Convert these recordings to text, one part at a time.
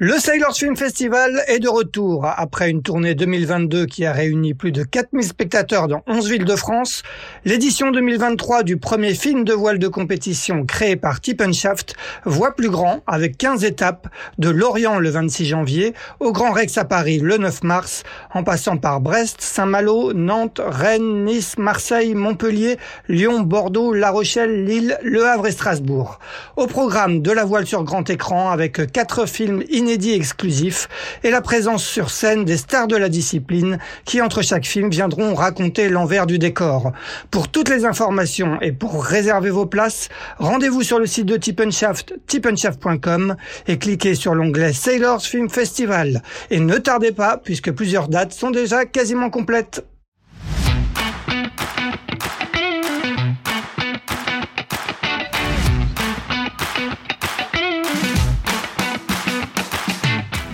Le Sailors Film Festival est de retour. Après une tournée 2022 qui a réuni plus de 4000 spectateurs dans 11 villes de France, l'édition 2023 du premier film de voile de compétition créé par Shaft voit plus grand avec 15 étapes de Lorient le 26 janvier au Grand Rex à Paris le 9 mars, en passant par Brest, Saint-Malo, Nantes, Rennes, Nice, Marseille, Montpellier, Lyon, Bordeaux, La Rochelle, Lille, Le Havre et Strasbourg. Au programme de la voile sur grand écran avec quatre films inédit exclusif et la présence sur scène des stars de la discipline qui, entre chaque film, viendront raconter l'envers du décor. Pour toutes les informations et pour réserver vos places, rendez-vous sur le site de Tippenshaft, tippenshaft.com et cliquez sur l'onglet Sailors Film Festival. Et ne tardez pas, puisque plusieurs dates sont déjà quasiment complètes.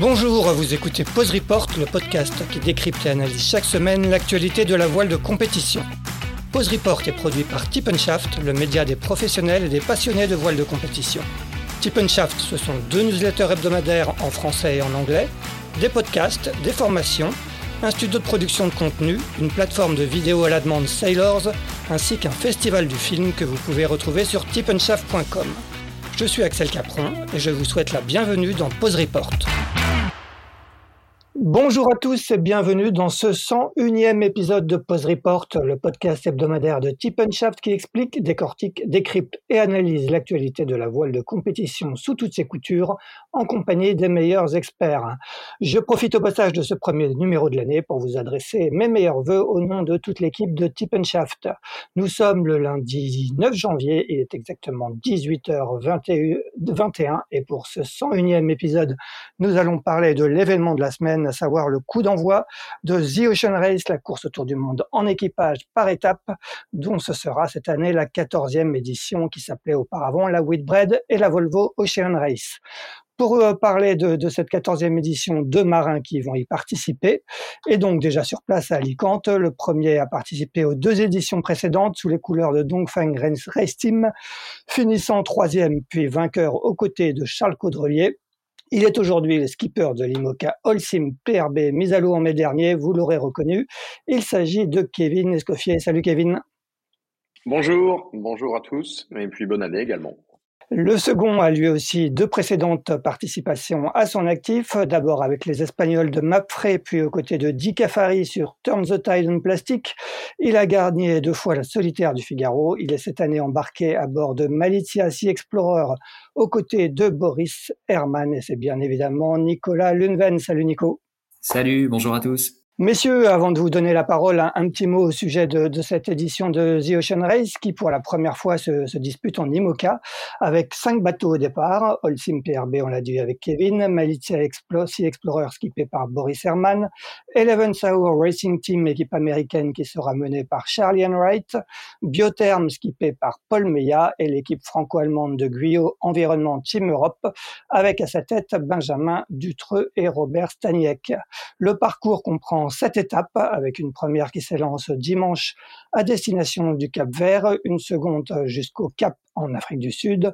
Bonjour, vous écoutez Pause Report, le podcast qui décrypte et analyse chaque semaine l'actualité de la voile de compétition. Pause Report est produit par Shaft, le média des professionnels et des passionnés de voile de compétition. Shaft, ce sont deux newsletters hebdomadaires en français et en anglais, des podcasts, des formations, un studio de production de contenu, une plateforme de vidéo à la demande Sailors, ainsi qu'un festival du film que vous pouvez retrouver sur tippenshaft.com. Je suis Axel Capron et je vous souhaite la bienvenue dans Pause Report. Bonjour à tous et bienvenue dans ce 101e épisode de Pause Report, le podcast hebdomadaire de Tip qui explique, décortique, décrypte et analyse l'actualité de la voile de compétition sous toutes ses coutures en compagnie des meilleurs experts. Je profite au passage de ce premier numéro de l'année pour vous adresser mes meilleurs voeux au nom de toute l'équipe de Tip. Nous sommes le lundi 9 janvier, il est exactement 18h21 et pour ce 101e épisode, nous allons parler de l'événement de la semaine savoir le coup d'envoi de The Ocean Race, la course autour du monde en équipage par étapes, dont ce sera cette année la 14e édition qui s'appelait auparavant la Whitbread et la Volvo Ocean Race pour euh, parler de, cette 14e édition, deux marins qui vont y participer. Et donc déjà sur place à Alicante, le premier a participé aux deux éditions précédentes sous les couleurs de Dongfeng Race Team, finissant troisième puis vainqueur aux côtés de Charles Caudrelier. Il est aujourd'hui le skipper de l'IMOCA Holcim PRB mis à l'eau en mai dernier, vous l'aurez reconnu. Il s'agit de Kevin Escoffier. Salut Kevin. Bonjour, bonjour à tous et puis bonne année également. Le second a lui aussi deux précédentes participations à son actif, d'abord avec les Espagnols de Mapfre, puis aux côtés de Di Cafari sur Turn the Tide on Plastic. Il a gagné deux fois la solitaire du Figaro. Il est cette année embarqué à bord de Malizia Sea Explorer aux côtés de Boris Herman et c'est bien évidemment Nicolas Lunven. Salut Nico. Salut, bonjour à tous. Messieurs, avant de vous donner la parole, un, petit mot au sujet de, cette édition de The Ocean Race qui, pour la première fois, se, dispute en IMOCA avec cinq bateaux au départ. Holcim PRB, on l'a dit avec Kevin, Malizia Sea Explorer skippé par Boris Herman, Eleven Hour Racing Team, équipe américaine qui sera menée par Charlie Wright, Biotherm skippé par Paul Meillat et l'équipe franco-allemande de Guyot Environnement Team Europe avec à sa tête Benjamin Dutreux et Robert Staniek. Le parcours comprend sept étapes, avec une première qui s'élance dimanche à destination du Cap Vert, une seconde jusqu'au Cap en Afrique du Sud,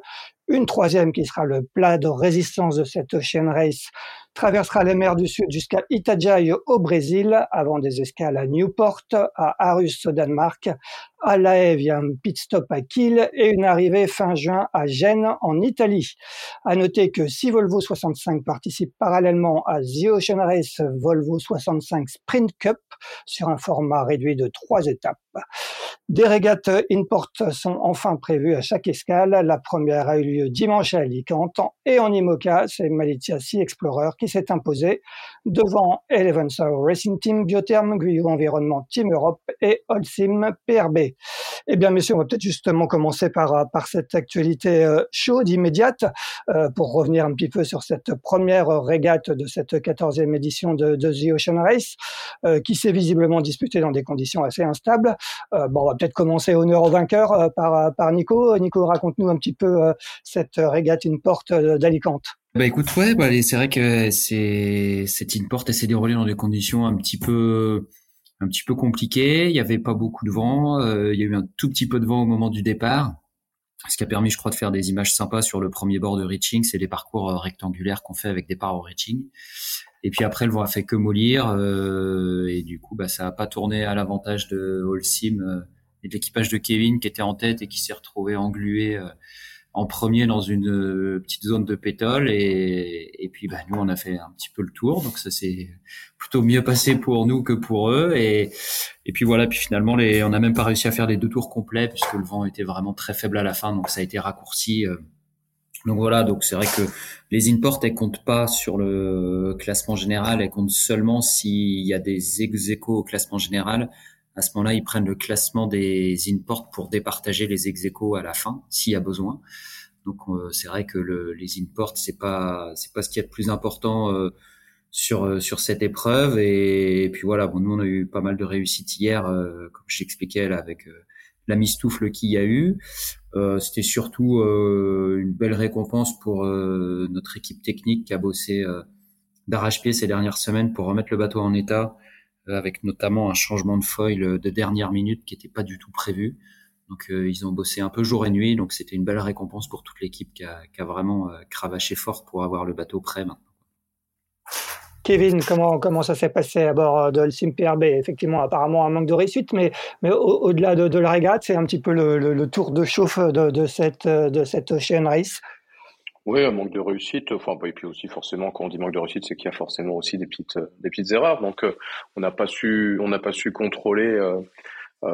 une troisième qui sera le plat de résistance de cette Ocean Race traversera les mers du Sud jusqu'à Itajaí au Brésil, avant des escales à Newport, à Arus au Danemark, à La Haye un pit stop à Kiel et une arrivée fin juin à Gênes en Italie. À noter que si Volvo 65 participe parallèlement à The Ocean Race Volvo 65 Sprint Cup sur un format réduit de trois étapes. Des régates in-port sont enfin prévues à chaque escale. La première a eu lieu dimanche à Alicante et en IMOCA, c'est Malizia Sea Explorer qui s'est imposé devant Eleven Racing Team, Biotherm, Guyot Environnement Team Europe et Holcim PRB. Eh bien, messieurs, on va peut-être justement commencer par, par cette actualité euh, chaude, immédiate, euh, pour revenir un petit peu sur cette première régate de cette 14e édition de, The Ocean Race, euh, qui s'est visiblement disputée dans des conditions assez instables. bon, on va peut-être commencer honneur au vainqueur par, Nico. Nico, raconte-nous un petit peu cette régate in porte d'Alicante. Bah écoute, ouais, bah, c'est vrai que c'est cette in porte s'est déroulée dans des conditions un petit peu un petit peu compliquées. Il y avait pas beaucoup de vent. il y a eu un tout petit peu de vent au moment du départ. ce qui a permis, je crois, de faire des images sympas sur le premier bord de reaching. C'est des parcours rectangulaires qu'on fait avec des parts au reaching. Et puis après, le vent a fait que mollir. et du coup, bah, ça a pas tourné à l'avantage de Holcim et de l'équipage de Kevin qui était en tête et qui s'est retrouvé englué en premier dans une euh, petite zone de pétole et, et puis bah, nous on a fait un petit peu le tour. Donc ça s'est plutôt mieux passé pour nous que pour eux. Et, et puis voilà puis finalement les, on n'a même pas réussi à faire les deux tours complets puisque le vent était vraiment très faible à la fin. Donc ça a été raccourci euh. donc voilà. Donc c'est vrai que les imports elles comptent pas sur le classement général. Elles comptent seulement s'il y a des ex au classement général à ce moment-là, ils prennent le classement des imports pour départager les ex à la fin, s'il y a besoin. Donc euh, c'est vrai que le, les imports c'est pas c'est pas ce qu'il y a de plus important euh, sur euh, sur cette épreuve et, puis voilà bon nous on a eu pas mal de réussites hier comme j'expliquais là avec la mistoufle qu'il y a eu c'était surtout une belle récompense pour notre équipe technique qui a bossé d'arrache-pied ces dernières semaines pour remettre le bateau en état euh, avec notamment un changement de foil de dernière minute qui n'était pas du tout prévu. Donc euh, ils ont bossé un peu jour et nuit, donc c'était une belle récompense pour toute l'équipe qui a, vraiment euh, cravaché fort pour avoir le bateau prêt maintenant. Kevin, comment, ça s'est passé à bord de l'Sim PRB Effectivement, apparemment un manque de réussite, mais, au-delà de, la régate, c'est un petit peu le, tour de chauffe de, cette, de cette Ocean Race. Oui, un manque de réussite. Enfin, et puis aussi forcément, quand on dit manque de réussite, c'est qu'il y a forcément aussi des petites, euh, des petites erreurs. Donc, euh, on n'a pas su, on n'a pas su contrôler euh,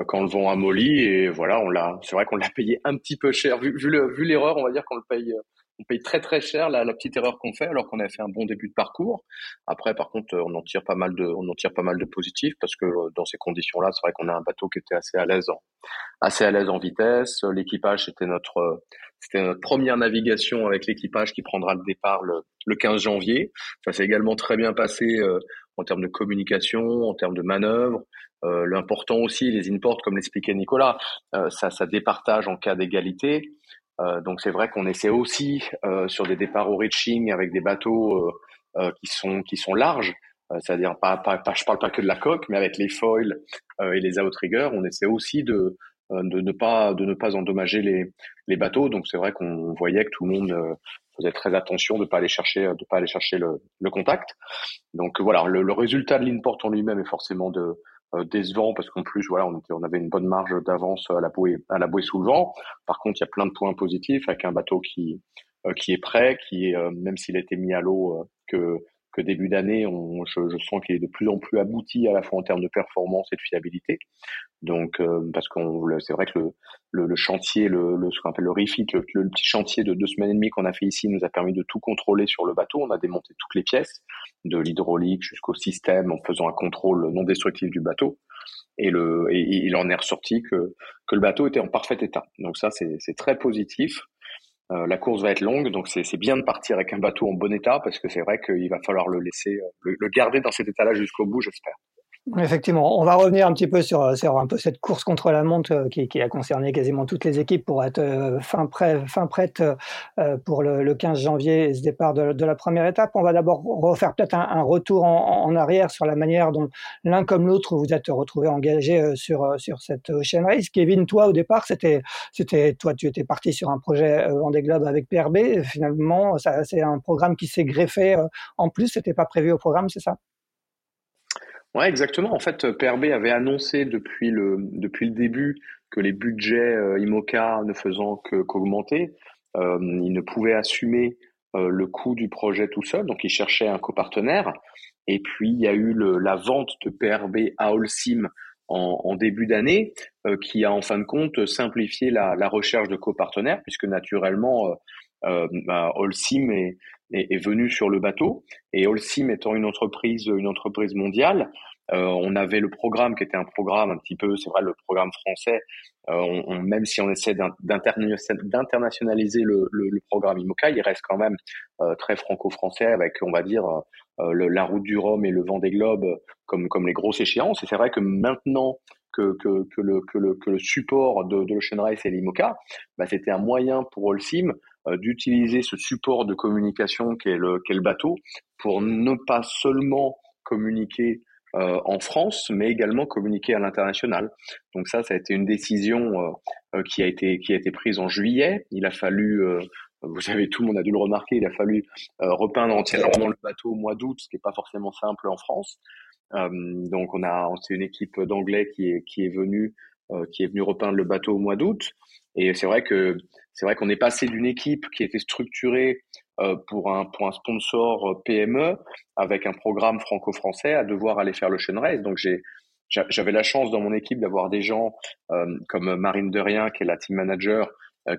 quand le vent a molli. Et voilà, on l'a. C'est vrai qu'on l'a payé un petit peu cher. Vu, vu l'erreur, on va dire qu'on le paye on paye très très cher la, la petite erreur qu'on fait alors qu'on a fait un bon début de parcours. Après, par contre, on en tire pas mal de, on en tire pas mal de positifs parce que dans ces conditions-là, c'est vrai qu'on a un bateau qui était assez à l'aise, en, assez à l'aise en vitesse. L'équipage, c'était notre, c'était notre première navigation avec l'équipage qui prendra le départ le, le 15 janvier. Ça s'est également très bien passé euh, en termes de communication, en termes de manœuvre. Euh, L'important aussi, les imports, comme l'expliquait Nicolas, euh, ça, ça départage en cas d'égalité. Euh, donc c'est vrai qu'on essaie aussi euh, sur des départs au reaching avec des bateaux euh, qui sont qui sont larges, c'est-à-dire pas, pas, pas, je parle pas que de la coque, mais avec les foils et les outriggers, on essaie aussi de de ne pas de ne pas endommager les les bateaux. Donc c'est vrai qu'on voyait que tout le monde faisait très attention de pas aller chercher de pas aller chercher le, le contact. Donc voilà, le, le résultat de l'import en lui-même est forcément de décevant parce qu'en plus voilà on, était, on avait une bonne marge d'avance à la bouée à la bouée sous le vent. Par contre il y a plein de points positifs avec un bateau qui euh, qui est prêt, qui est euh, même s'il a été mis à l'eau que que début d'année, je, sens qu'il est de plus en plus abouti à la fois en termes de performance et de fiabilité. Donc, parce qu'on, c'est vrai que le, le, le chantier, le, le, ce qu'on appelle le refit, le, le, petit chantier de deux semaines et demie qu'on a fait ici, nous a permis de tout contrôler sur le bateau. On a démonté toutes les pièces, de l'hydraulique jusqu'au système, en faisant un contrôle non destructif du bateau. Et, le, et, il en est ressorti que, que le bateau était en parfait état. Donc ça, c'est très positif. Euh, la course va être longue, donc c'est bien de partir avec un bateau en bon état parce que c'est vrai qu'il va falloir le laisser, euh, le, le garder dans cet état-là jusqu'au bout, j'espère. Effectivement, on va revenir un petit peu sur, sur un peu cette course contre la montre euh, qui, qui, a concerné quasiment toutes les équipes pour être euh, fin, prêt, fin prête euh, pour le, le, 15 janvier et ce départ de, de, la première étape. On va d'abord refaire peut-être un, un, retour en, en, arrière sur la manière dont l'un comme l'autre vous êtes retrouvés engagés sur, sur cette Ocean Race. Kevin, toi au départ, c'était, c'était toi, tu étais parti sur un projet Vendée Globe avec PRB. Finalement, ça, c'est un programme qui s'est greffé en plus. C'était pas prévu au programme, c'est ça? Ouais, exactement. En fait, PRB avait annoncé depuis le depuis le début que les budgets euh, IMOCA ne faisant que qu'augmenter, euh, ils ne pouvaient assumer euh, le coût du projet tout seul, donc ils cherchaient un copartenaire. Et puis il y a eu le, la vente de PRB à Holcim en, en début d'année, euh, qui a en fin de compte simplifié la, la recherche de copartenaires, puisque naturellement euh, bah, est, est, est, venu sur le bateau. Et Holcim étant une entreprise, une entreprise mondiale, euh, on avait le programme qui était un programme un petit peu, c'est vrai, le programme français. Euh, on, on, même si on essaie d'internationaliser le, le, le, programme IMOCA, il reste quand même euh, très franco-français avec, on va dire, euh, le, la route du Rhum et le vent des globes comme, comme les grosses échéances. Et c'est vrai que maintenant que, que, que, le, que, le, que le support de, de l'Ocean Race et l'IMOCA, bah, c'était un moyen pour Holcim d'utiliser ce support de communication qu'est le, le bateau pour ne pas seulement communiquer euh, en France, mais également communiquer à l'international. Donc ça, ça a été une décision qui a été qui a été prise en juillet. Il a fallu vous savez, tout le monde a dû le remarquer, il a fallu repeindre entièrement le bateau au mois d'août, ce qui n'est pas forcément simple en France. donc on a, c'est une équipe d'anglais qui est qui est venue qui est venue repeindre le bateau au mois d'août. Et c'est vrai que c'est vrai qu'on est passé d'une équipe qui était structurée euh, pour un pour un sponsor euh, PME avec un programme franco-français à devoir aller faire le Ocean Race. Donc j'ai j'avais la chance dans mon équipe d'avoir des gens euh, comme Marine Derrien qui est la team manager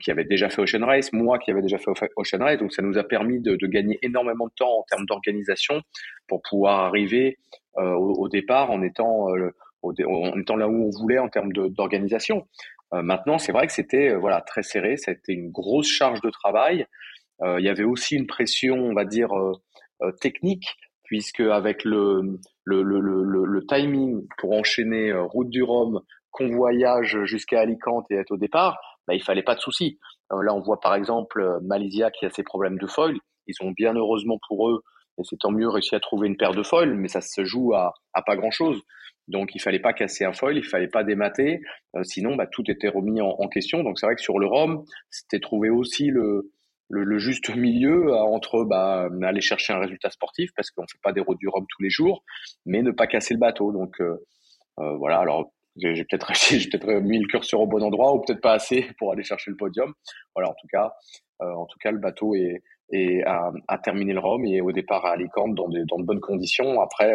qui avait déjà fait Ocean Race, moi qui avait déjà fait Ocean Race, donc ça nous a permis de, de gagner énormément de temps en termes d'organisation pour pouvoir arriver au, au, départ en étant en étant là où on voulait en termes d'organisation. Euh, maintenant, c'est vrai que c'était euh, voilà très serré, c'était une grosse charge de travail. Euh, il y avait aussi une pression, on va dire technique, puisque avec le le, le, le, le timing pour enchaîner route du Rhum, convoyage jusqu'à Alicante et être au départ, bah, il fallait pas de soucis. là, on voit par exemple Malaysia qui a ses problèmes de foil. Ils ont bien heureusement pour eux, et c'est tant mieux réussi à trouver une paire de foils, mais ça se joue à, à pas grand chose. Donc il fallait pas casser un foil, il fallait pas démater, euh, sinon bah, tout était remis en, en question. Donc c'est vrai que sur le ROM, c'était trouver aussi le, le, le, juste milieu euh, entre bah, aller chercher un résultat sportif parce qu'on fait pas des routes du Rhum tous les jours, mais ne pas casser le bateau. Donc euh, euh voilà. Alors j'ai peut-être j'ai peut-être mis le curseur au bon endroit ou peut-être pas assez pour aller chercher le podium. Voilà. En tout cas, en tout cas le bateau est, est a, terminé le Rhum et au départ à Alicante dans, dans de bonnes conditions. Après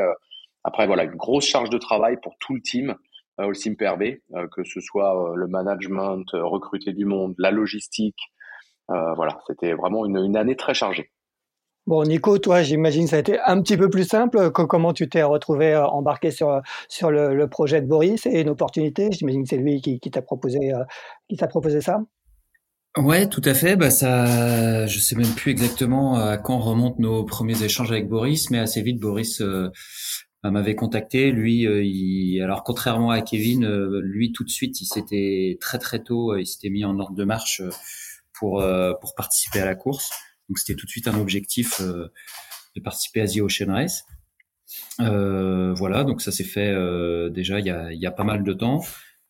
après, voilà, une grosse charge de travail pour tout le team euh, au PRB, euh, que ce soit euh, le management, recruter du monde, la logistique. voilà, c'était vraiment une, une année très chargée. Bon, Nico, toi, j'imagine que ça a été un petit peu plus simple. Comment tu t'es retrouvé embarqué sur, sur le, le, projet de Boris? Et une opportunité J'imagine que c'est lui qui, qui t'a proposé, qui t'a proposé ça? Ouais, tout à fait. Bah ça, je sais même plus exactement à quand remontent nos premiers échanges avec Boris, mais assez vite Boris m'avait contacté. Lui, euh, il, alors contrairement à Kevin, euh, lui tout de suite, il s'était très très tôt, euh, il s'était mis en ordre de marche pour pour participer à la course. Donc c'était tout de suite un objectif de participer à The Ocean Race. Euh, voilà, donc ça s'est fait déjà il y a, il y a pas mal de temps.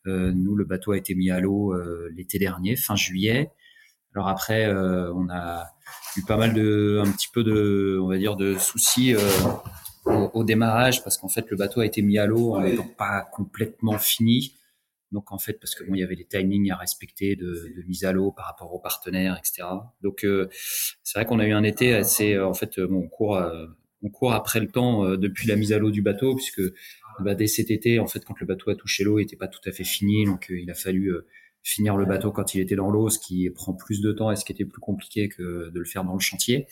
Euh, nous, le bateau a été mis à l'eau l'été dernier, fin juillet. Alors après, on a eu pas mal de, un petit peu de, on va dire, de soucis au, démarrage parce qu'en fait le bateau a été mis à l'eau en n'étant pas complètement fini. Donc en fait parce que bon il y avait des timings à respecter de, de mise à l'eau par rapport aux partenaires etc. Donc euh, c'est vrai qu'on a eu un été assez euh, en fait euh, bon, on court on court après le temps depuis la mise à l'eau du bateau puisque bah, dès cet été en fait quand le bateau a touché l'eau il était pas tout à fait fini donc il a fallu finir le bateau quand il était dans l'eau ce qui prend plus de temps et ce qui était plus compliqué que de le faire dans le chantier.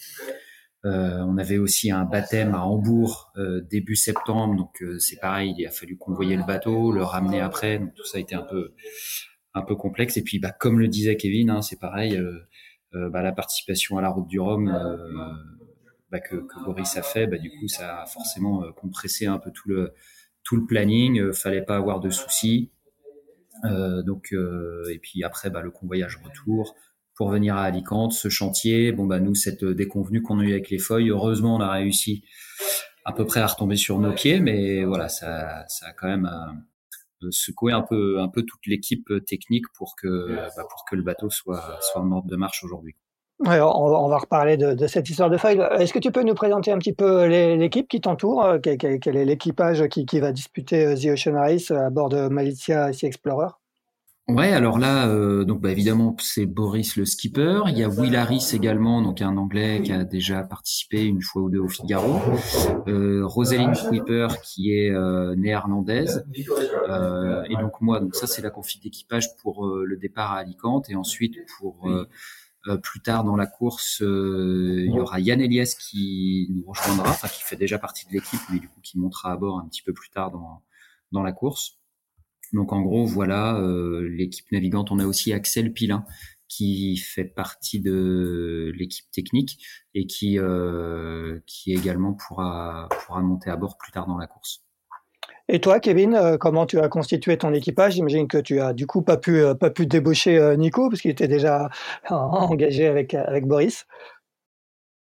Euh, on avait aussi un baptême à Hambourg euh, début septembre, donc euh, c'est pareil, il a fallu convoyer le bateau, le ramener après, donc tout ça a été un peu un peu complexe. Et puis, bah, comme le disait Kevin, hein, c'est pareil, bah, la participation à la route du Rhum bah, que, que, Boris a fait, bah, du coup, ça a forcément compressé un peu tout le tout le planning. fallait pas avoir de soucis. donc, et puis après, bah, le convoyage retour pour venir à Alicante, ce chantier. Bon, bah, nous, cette déconvenue qu'on a eu avec les feuilles, heureusement, on a réussi à peu près à retomber sur nos pieds, mais voilà, ça, ça a quand même euh, secoué un peu, un peu toute l'équipe technique pour que, bah, pour que le bateau soit, soit en ordre de marche aujourd'hui. Alors, on, va reparler de, de, cette histoire de feuilles. Est-ce que tu peux nous présenter un petit peu l'équipe qui t'entoure quel, quel, est l'équipage qui, qui, va disputer euh, The Ocean Race à bord de Malizia Sea Explorer? Ouais, alors là, euh, donc bah, évidemment, c'est Boris le skipper. Il y a Will Harris également, donc un Anglais qui a déjà participé une fois ou deux au Figaro. Euh, Rosalind Kuiper qui est euh, néerlandaise. Euh, et donc moi, donc ça c'est la config d'équipage pour euh, le départ à Alicante et ensuite pour plus tard dans la course, il y aura Yann Elias qui nous rejoindra, enfin qui fait déjà partie de l'équipe, mais du coup qui montera à bord un petit peu plus tard dans dans la course. Donc en gros, voilà euh, l'équipe navigante. On a aussi Axel Pilin qui fait partie de l'équipe technique et qui euh, qui également pourra pourra monter à bord plus tard dans la course. Et toi, Kevin, euh, comment tu as constitué ton équipage? J'imagine que tu as du coup pas pu pas pu débaucher Nico parce qu'il était déjà engagé avec avec Boris.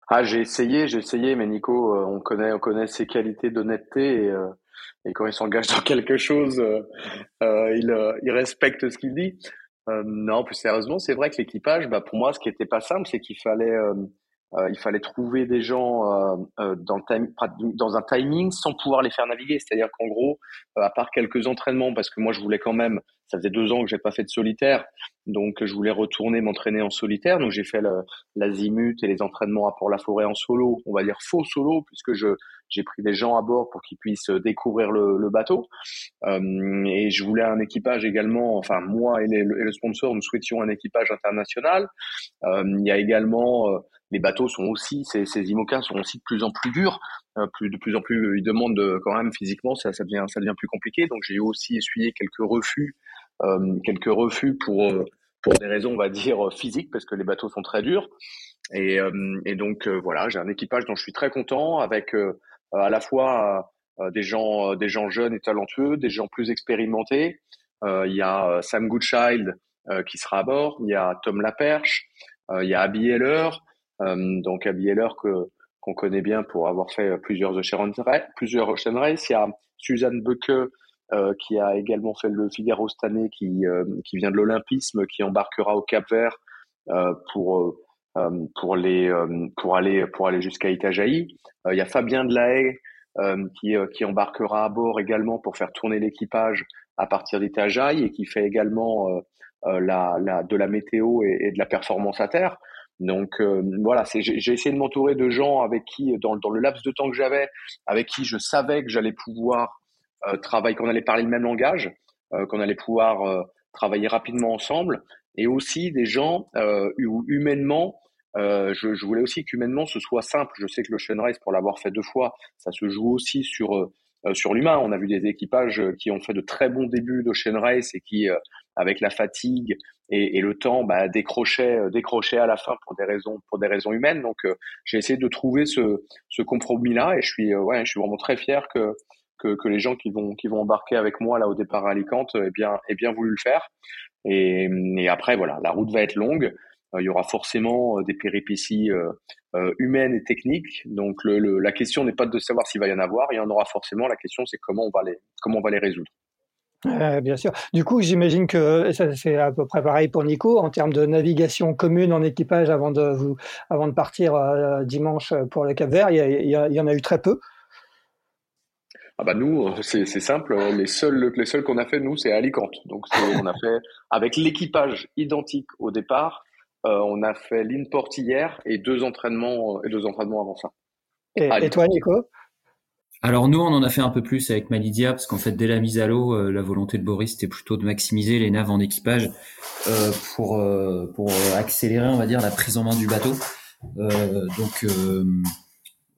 Ah, j'ai essayé, j'ai essayé, mais Nico, on connaît on connaît ses qualités d'honnêteté et et quand il s'engage dans quelque chose, euh, euh il, euh, il, respecte ce qu'il dit. non, plus sérieusement, c'est vrai que l'équipage, bah, pour moi, ce qui était pas simple, c'est qu'il fallait euh, il fallait trouver des gens euh, euh, dans, un timing sans pouvoir les faire naviguer. C'est-à-dire qu'en gros, à part quelques entraînements, parce que moi je voulais quand même, ça faisait deux ans que j'ai pas fait de solitaire, donc je voulais retourner m'entraîner en solitaire. Donc j'ai fait l'azimut et les entraînements à Port-la-Forêt en solo, on va dire faux solo, puisque je j'ai pris des gens à bord pour qu'ils puissent découvrir le, bateau. Euh, et je voulais un équipage également, enfin moi et, le sponsor, nous souhaitions un équipage international. Euh, il y a également les bateaux sont aussi, ces, ces sont aussi de plus en plus durs, euh, de plus en plus, ils demandent de, quand même physiquement, ça, devient, plus compliqué. Donc j'ai aussi essuyé quelques refus, euh, quelques refus pour, euh, des raisons, on va dire, physiques, parce que les bateaux sont très durs. Et, euh, et donc voilà, j'ai un équipage dont je suis très content, avec à la fois des gens, des gens jeunes et talentueux, des gens plus expérimentés. Il y a Sam Goodchild qui sera à bord, il y a Tom Laperche, il y a Abby Heller, euh, donc Abby Heller que qu'on connaît bien pour avoir fait plusieurs Ocean Race, plusieurs Ocean Race. Il y a Suzanne Beuke euh, qui a également fait le Figaro cette année, qui euh, qui vient de l'Olympisme, qui embarquera au Cap Vert euh, pour euh, pour les pour aller pour aller jusqu'à Itajaï. il y a Fabien Delahaye qui qui embarquera à bord également pour faire tourner l'équipage à partir d'Itajaï et qui fait également la, la de la météo et, de la performance à terre. Donc euh, voilà, j'ai essayé de m'entourer de gens avec qui, dans, dans, le laps de temps que j'avais, avec qui je savais que j'allais pouvoir euh, travailler, qu'on allait parler le même langage, euh, qu'on allait pouvoir euh, travailler rapidement ensemble, et aussi des gens où humainement, je, je, voulais aussi qu'humainement ce soit simple. Je sais que le Race, pour l'avoir fait deux fois, ça se joue aussi sur sur l'humain. On a vu des équipages qui ont fait de très bons débuts d'Ocean Race et qui, avec la fatigue et, et le temps bah, décrochait, euh, décrochait à la fin pour des raisons, pour des raisons humaines. Donc euh, j'ai essayé de trouver ce, ce compromis-là et je suis, euh, ouais, je suis vraiment très fier que, que, que, les gens qui vont, qui vont embarquer avec moi là au départ à Alicante aient bien, aient bien voulu le faire. Et, et après voilà, la route va être longue. Il y aura forcément des péripéties euh, humaines et techniques. Donc le, le, la question n'est pas de savoir s'il va y en avoir, il y en aura forcément. La question c'est comment on va les comment on va les résoudre. Euh, bien sûr. Du coup, j'imagine que ça c'est à peu près pareil pour Nico en termes de navigation commune en équipage avant de vous, avant de partir euh, dimanche pour le Cap Vert. Il y, il y, en a eu très peu. Ah bah nous, euh, c'est simple. Les seuls, les seuls qu'on a fait nous, c'est à Alicante. Donc on a fait avec l'équipage identique au départ. Euh, on a fait l'InPort hier et deux entraînements et deux entraînements avant ça. Et, et toi, Nico? Alors nous, on en a fait un peu plus avec Malidia, parce qu'en fait, dès la mise à l'eau, euh, la volonté de Boris, c'était plutôt de maximiser les naves en équipage euh, pour, euh, pour accélérer, on va dire, la prise en main du bateau. donc,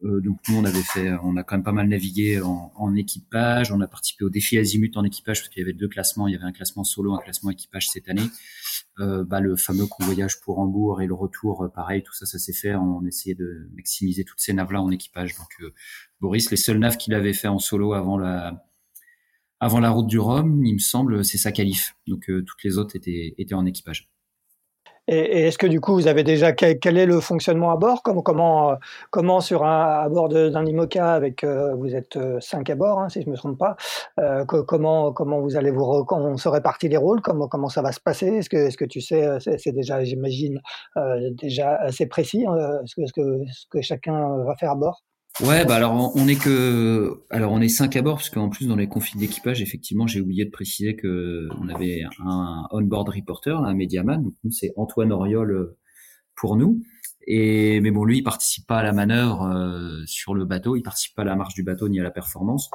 donc nous, on avait fait, on a quand même pas mal navigué en, en équipage. On a participé au défi Azimut en équipage, parce qu'il y avait deux classements. Il y avait un classement solo, un classement équipage cette année. Euh, bah, le fameux convoyage pour Hambourg et le retour, pareil, tout ça, ça s'est fait. On essayait de maximiser toutes ces naves-là en équipage. Donc, Boris, les seuls naves qu'il avait fait en solo avant la, avant la route du Rhum, il me semble, c'est sa qualif. Donc euh, toutes les autres étaient, étaient en équipage. Et, est-ce que du coup, vous avez déjà quel, est le fonctionnement à bord? Comment, comment, euh, comment sur un, à bord d'un IMOCA avec euh, vous êtes cinq à bord, hein, si je me trompe pas. comment comment vous allez vous on se répartit les rôles? Comment comment ça va se passer? Est-ce que est-ce que tu sais C'est déjà, j'imagine, déjà assez précis hein, ce que, ce que ce que chacun va faire à bord? Ouais, bah alors on est que, alors on est cinq à bord parce qu'en plus dans les conflits d'équipage, effectivement, j'ai oublié de préciser que on avait un on-board reporter, un médiaman. Donc c'est Antoine Oriol euh, pour nous. Et mais bon, lui il participe pas à la manœuvre euh, sur le bateau, il participe pas à la marche du bateau ni à la performance.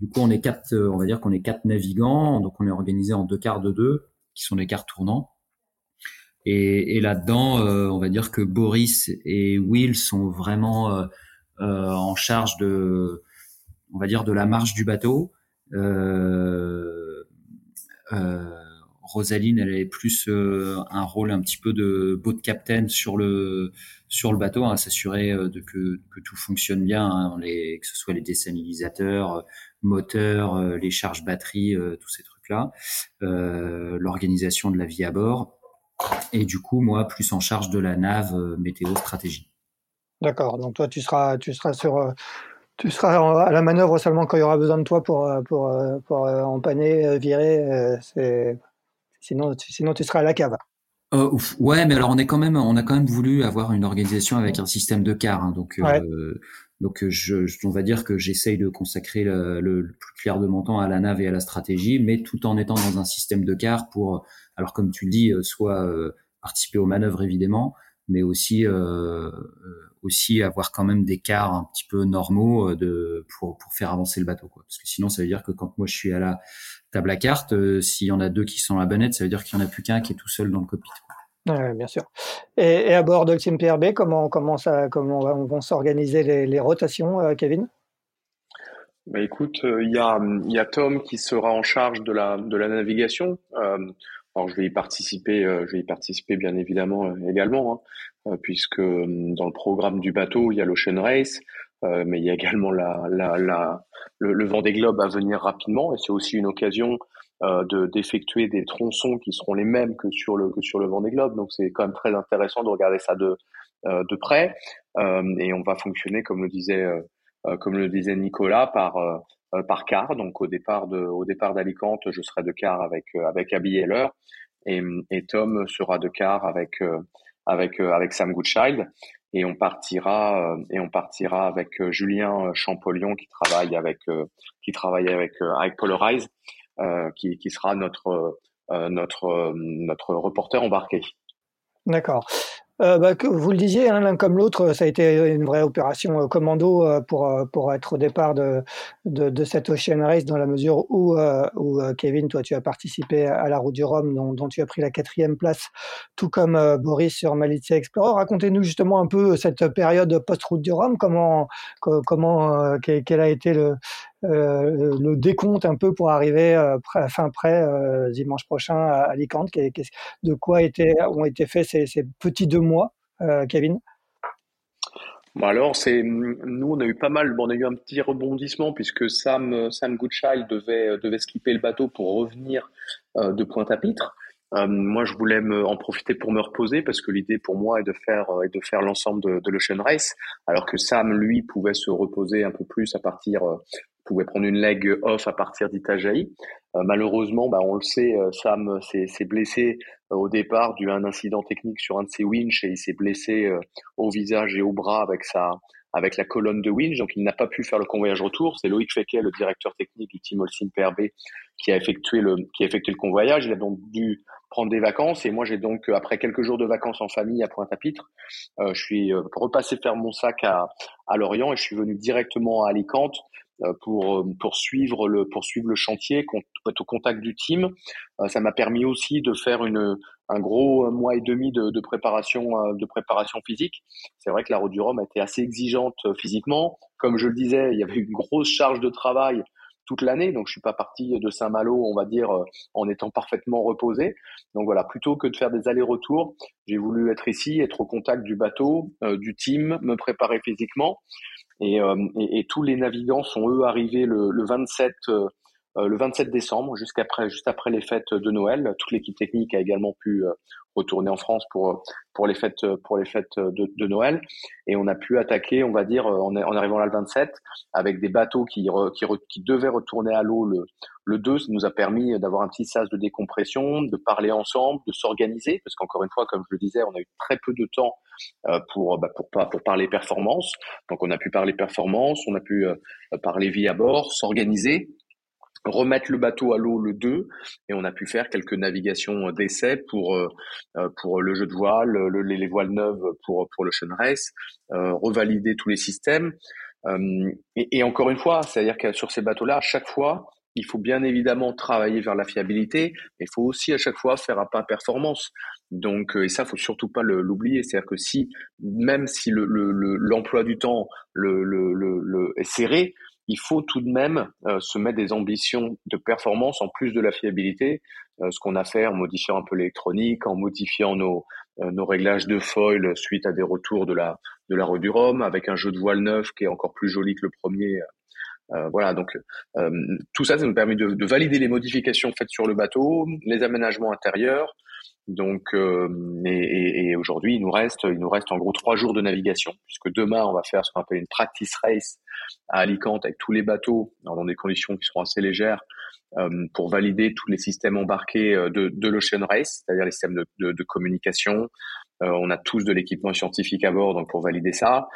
Du coup, on est quatre, euh, on va dire qu'on est quatre navigants, donc on est organisé en deux quarts de deux, qui sont des quarts tournants. Et, et là-dedans, on va dire que Boris et Will sont vraiment euh, en charge de, on va dire, de la marche du bateau. Euh, euh, Rosaline, elle avait plus un rôle un petit peu de boat captain sur le sur le bateau, à hein, s'assurer de que, tout fonctionne bien, hein, que ce soit les désalinisateurs, moteurs, les charges batteries, tous ces trucs-là, l'organisation de la vie à bord, et du coup moi plus en charge de la nave météo stratégie. D'accord. Donc toi, tu seras, tu seras sur, euh, tu seras à la manœuvre seulement quand il y aura besoin de toi pour, euh, pour, euh, pour empanner, virer. C'est, sinon, sinon tu seras à la cave. Euh, ouais, mais alors on est quand même, on a quand même voulu avoir une organisation avec un système de car, hein, donc euh, donc je, on va dire que j'essaye de consacrer le, le, plus clair de mon temps à la nave et à la stratégie, mais tout en étant dans un système de car pour, alors comme tu le dis, soit euh, participer aux manœuvres évidemment, mais aussi euh, aussi avoir quand même des cars un petit peu normaux de pour pour faire avancer le bateau, quoi. Parce que sinon, ça veut dire que quand moi je suis à la table à cartes, euh, s'il y en a deux qui sont à la bonnette, ça veut dire qu'il n'y en a plus qu'un qui est tout seul dans le cockpit. Ouais, bien sûr. Et, et, à bord de Team PRB, comment, comment, ça, comment vont s'organiser les, les, rotations, euh, Kevin? Bah écoute, euh, il y, a, y a Tom qui sera en charge de la, de la navigation. Alors je vais y participer, je vais y participer bien évidemment également, hein, puisque dans le programme du bateau il y a l'Ocean Race, mais il y a également la, la, la, le, le Vendée Globe à venir rapidement et c'est aussi une occasion euh, de d'effectuer des tronçons qui seront les mêmes que sur le que sur le Vendée Globe. Donc c'est quand même très intéressant de regarder ça de euh, de près euh, et on va fonctionner comme le disait euh, comme le disait Nicolas par par car. Donc au départ de au départ d'Alicante, je serai de car avec avec Abby Heller et, et Tom sera de car avec avec avec Sam Goodchild et on partira et on partira avec Julien Champollion qui travaille avec qui travaille avec avec Polarize qui, qui sera notre notre notre reporter embarqué. D'accord. Euh, bah, que vous le disiez, hein, l'un comme l'autre, ça a été une vraie opération euh, commando euh, pour, pour être au départ de, de, de, cette Ocean Race, dans la mesure où, où Kevin, toi, tu as participé à la route du Rhum, dont, dont tu as pris la quatrième place, tout comme Boris sur Malizia Explorer. Racontez-nous justement un peu cette période post-route du Rhum, comment, comment quel a été le, euh, le décompte un peu pour arriver euh, fin prêt euh, dimanche prochain à Alicante. De quoi étaient, ont été faits ces, petits deux mois, Kevin? Bon alors, c'est nous on a eu pas mal, bon, on a eu un petit rebondissement puisque Sam Sam Goodchild devait devait skipper le bateau pour revenir de Pointe-à-Pitre. Euh, moi, je voulais en profiter pour me reposer parce que l'idée pour moi est de faire est de faire l'ensemble de, de l'Ocean Race, alors que Sam lui pouvait se reposer un peu plus à partir pouvait prendre une leg off à partir d'Itajaï. Euh, malheureusement, bah, on le sait, euh, Sam s'est blessé euh, au départ dû à un incident technique sur un de ses winches et il s'est blessé au visage et au bras avec sa avec la colonne de winch, donc il n'a pas pu faire le convoyage retour. C'est Loïc Fequet, le directeur technique du team Olsim PRB, qui a effectué le qui a effectué le convoyage. Il a donc dû prendre des vacances et moi j'ai donc après quelques jours de vacances en famille à Pointe-à-Pitre, je suis repassé faire mon sac à à Lorient et je suis venu directement à Alicante euh, pour euh, poursuivre le poursuivre le chantier, être au contact du team. Euh, ça m'a permis aussi de faire une un gros mois et demi de, de préparation de préparation physique. C'est vrai que la route du Rhum a été assez exigeante physiquement. Comme je le disais, il y avait une grosse charge de travail toute l'année, donc je suis pas parti de Saint-Malo, on va dire, en étant parfaitement reposé. Donc voilà, plutôt que de faire des allers-retours, j'ai voulu être ici, être au contact du bateau, du team, me préparer physiquement. Euh, et, et, tous les navigants sont eux arrivés le, le 27 euh, euh, le 27 décembre, jusqu'après, juste après les fêtes de Noël. Toute l'équipe technique a également pu retourner en France pour pour les fêtes pour les fêtes de, de Noël, et on a pu attaquer, on va dire, en, en arrivant là le 27, avec des bateaux qui qui, qui devaient retourner à l'eau le le 2. Ça nous a permis d'avoir un petit sas de décompression, de parler ensemble, de s'organiser, parce qu'encore une fois, comme je le disais, on a eu très peu de temps euh, pour, bah, pour, pour parler performance. Donc on a pu parler performance, on a pu euh, parler vie à bord, s'organiser, remettre le bateau à l'eau le 2 et on a pu faire quelques navigations d'essai pour euh, pour le jeu de voile, le, les voiles neuves pour pour le Race, euh, revalider tous les systèmes et, et, encore une fois, c'est-à-dire que sur ces bateaux-là, à chaque fois, il faut bien évidemment travailler vers la fiabilité, mais il faut aussi à chaque fois faire un pas performance. Donc, euh, et ça, faut surtout pas l'oublier. C'est-à-dire que si, même si l'emploi le, le, du temps le, est serré, il faut tout de même euh, se mettre des ambitions de performance en plus de la fiabilité. Euh, ce qu'on a fait en modifiant un peu l'électronique, en modifiant nos, nos réglages de foil suite à des retours de la de la rue du Rhum, avec un jeu de voile neuf qui est encore plus joli que le premier euh, voilà, donc euh, tout ça, ça nous permet de, de, valider les modifications faites sur le bateau, les aménagements intérieurs, Donc, euh, et, et, aujourd'hui, il nous reste, il nous reste en gros trois jours de navigation, puisque demain, on va faire ce qu'on appelle une practice race à Alicante avec tous les bateaux dans des conditions qui seront assez légères euh, pour valider tous les systèmes embarqués euh, de, de l'Ocean Race, c'est-à-dire les systèmes de, de, de communication. Euh, on a tous de l'équipement scientifique à bord, donc pour valider ça.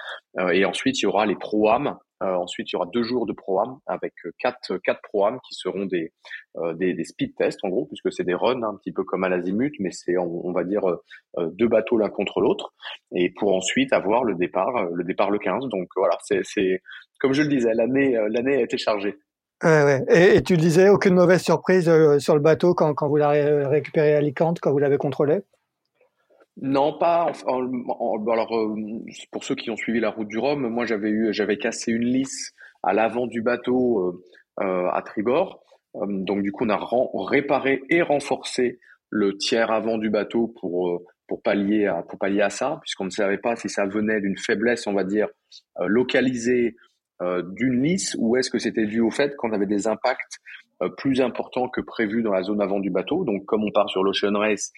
et ensuite, il y aura les pro-am euh, ensuite, il y aura deux jours de programme avec euh, quatre quatre programmes qui seront des, euh, des, speed tests en gros, puisque c'est des runs un petit peu comme à l'azimut, mais c'est on, va dire deux bateaux l'un contre l'autre, et pour ensuite avoir le départ le départ le 15. Donc voilà, c'est comme je le disais, l'année l'année a été chargée. Ouais, ouais. Et, tu disais, aucune mauvaise surprise sur le bateau quand, quand vous l'avez récupéré à Alicante, quand vous l'avez contrôlé? Non, pas. alors, euh, pour ceux qui ont suivi la route du Rhum, moi j'avais eu, j'avais cassé une lisse à l'avant du bateau euh, euh, à tribord. donc du coup, on a réparé et renforcé le tiers avant du bateau pour pour pallier à pour pallier à ça, puisqu'on ne savait pas si ça venait d'une faiblesse, on va dire localisée d'une lisse ou est-ce que c'était dû au fait qu'on avait des impacts plus important que prévu dans la zone avant du bateau. Donc, comme on part sur l'Ocean Race,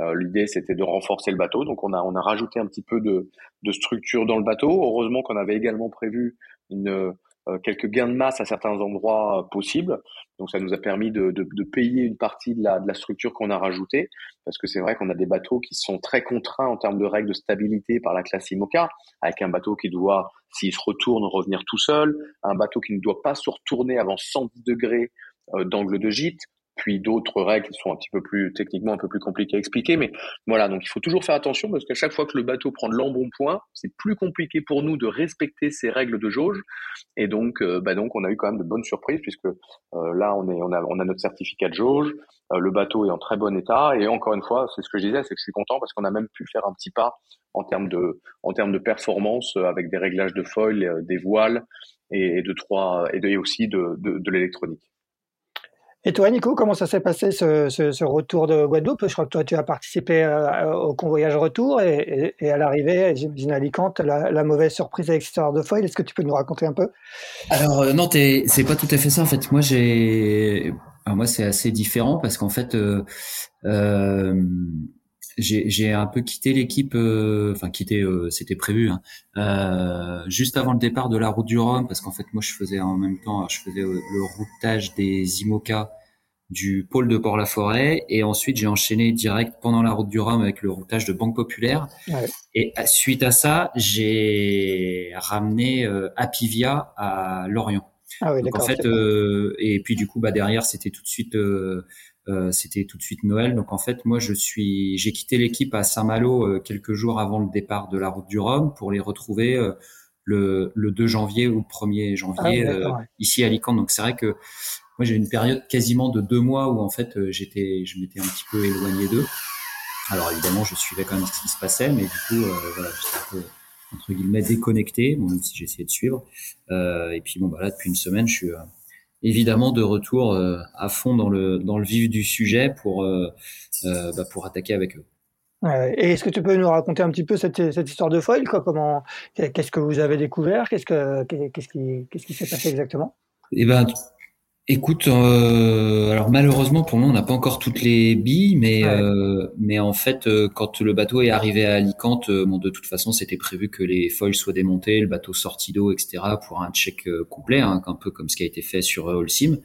euh, l'idée c'était de renforcer le bateau. Donc, on a on a rajouté un petit peu de, de structure dans le bateau. Heureusement qu'on avait également prévu une euh, quelques gains de masse à certains endroits possibles. Donc, ça nous a permis de, de, de payer une partie de la, de la structure qu'on a rajoutée, parce que c'est vrai qu'on a des bateaux qui sont très contraints en termes de règles de stabilité par la classe IMOCA, avec un bateau qui doit, s'il se retourne, revenir tout seul, un bateau qui ne doit pas se retourner avant 110 degrés euh, d'angle de gîte, puis d'autres règles qui sont un petit peu plus techniquement un peu plus compliquées à expliquer. Mais voilà, donc il faut toujours faire attention parce qu'à chaque fois que le bateau prend de l'embonpoint, c'est plus compliqué pour nous de respecter ces règles de jauge. Et donc, euh, bah donc on a eu quand même de bonnes surprises puisque euh, là on est on a on a notre certificat de jauge, le bateau est en très bon état et encore une fois, c'est ce que je disais, c'est que je suis content parce qu'on a même pu faire un petit pas en termes de en termes de performance avec des réglages de foil, des voiles et, de trois et, et aussi de, de l'électronique. Et toi, Nico, comment ça s'est passé ce, ce, ce, retour de Guadeloupe? Je crois que toi, tu as participé euh, au convoyage retour et, et, à l'arrivée, j'imagine à Alicante, la, la, mauvaise surprise avec cette de foil. Est-ce que tu peux nous raconter un peu? Alors euh, non, c'est pas tout à fait ça. En fait, moi, j'ai, moi, c'est assez différent parce qu'en fait, euh, euh j'ai un peu quitté l'équipe, euh, enfin quitté, euh, c'était prévu, hein, euh, juste avant le départ de la route du Rhum, parce qu'en fait moi je faisais en même temps, je faisais le routage des IMOCA du pôle de Port-la-Forêt, et ensuite j'ai enchaîné direct pendant la route du Rhum avec le routage de Banque Populaire. Ouais. Et suite à ça, j'ai ramené Apivia à Lorient. Ah oui, Donc en fait, et puis du coup, bah derrière, c'était tout de suite euh, c'était tout de suite Noël. Donc en fait, moi, je suis, j'ai quitté l'équipe à Saint-Malo euh, quelques jours avant le départ de la route du Rhum pour les retrouver euh, le, le 2 janvier ou le 1er janvier ah, ici à Alicante. Donc c'est vrai que moi, j'ai une période quasiment de deux mois où en fait, j'étais, je m'étais un petit peu éloigné d'eux. Alors évidemment, je suivais quand même ce qui se passait, mais du coup, voilà, j'étais un peu entre guillemets déconnecté, bon, même si j'essayais de suivre. et puis bon, bah là, depuis une semaine, je suis évidemment de retour euh, à fond dans le dans le vif du sujet pour euh, euh, bah, pour attaquer avec eux. Et est-ce que tu peux nous raconter un petit peu cette, cette histoire de foil quoi? Comment qu'est-ce que vous avez découvert? Qu'est-ce que qu'est-ce qui qu'est-ce qui s'est passé exactement? Eh ben Écoute, euh, alors malheureusement pour nous on n'a pas encore toutes les billes, mais euh, mais en fait euh, quand le bateau est arrivé à Alicante, bon de toute façon c'était prévu que les foils soient démontées, le bateau sorti d'eau, etc. pour un check complet, hein, un peu comme ce qui a été fait sur Holcim.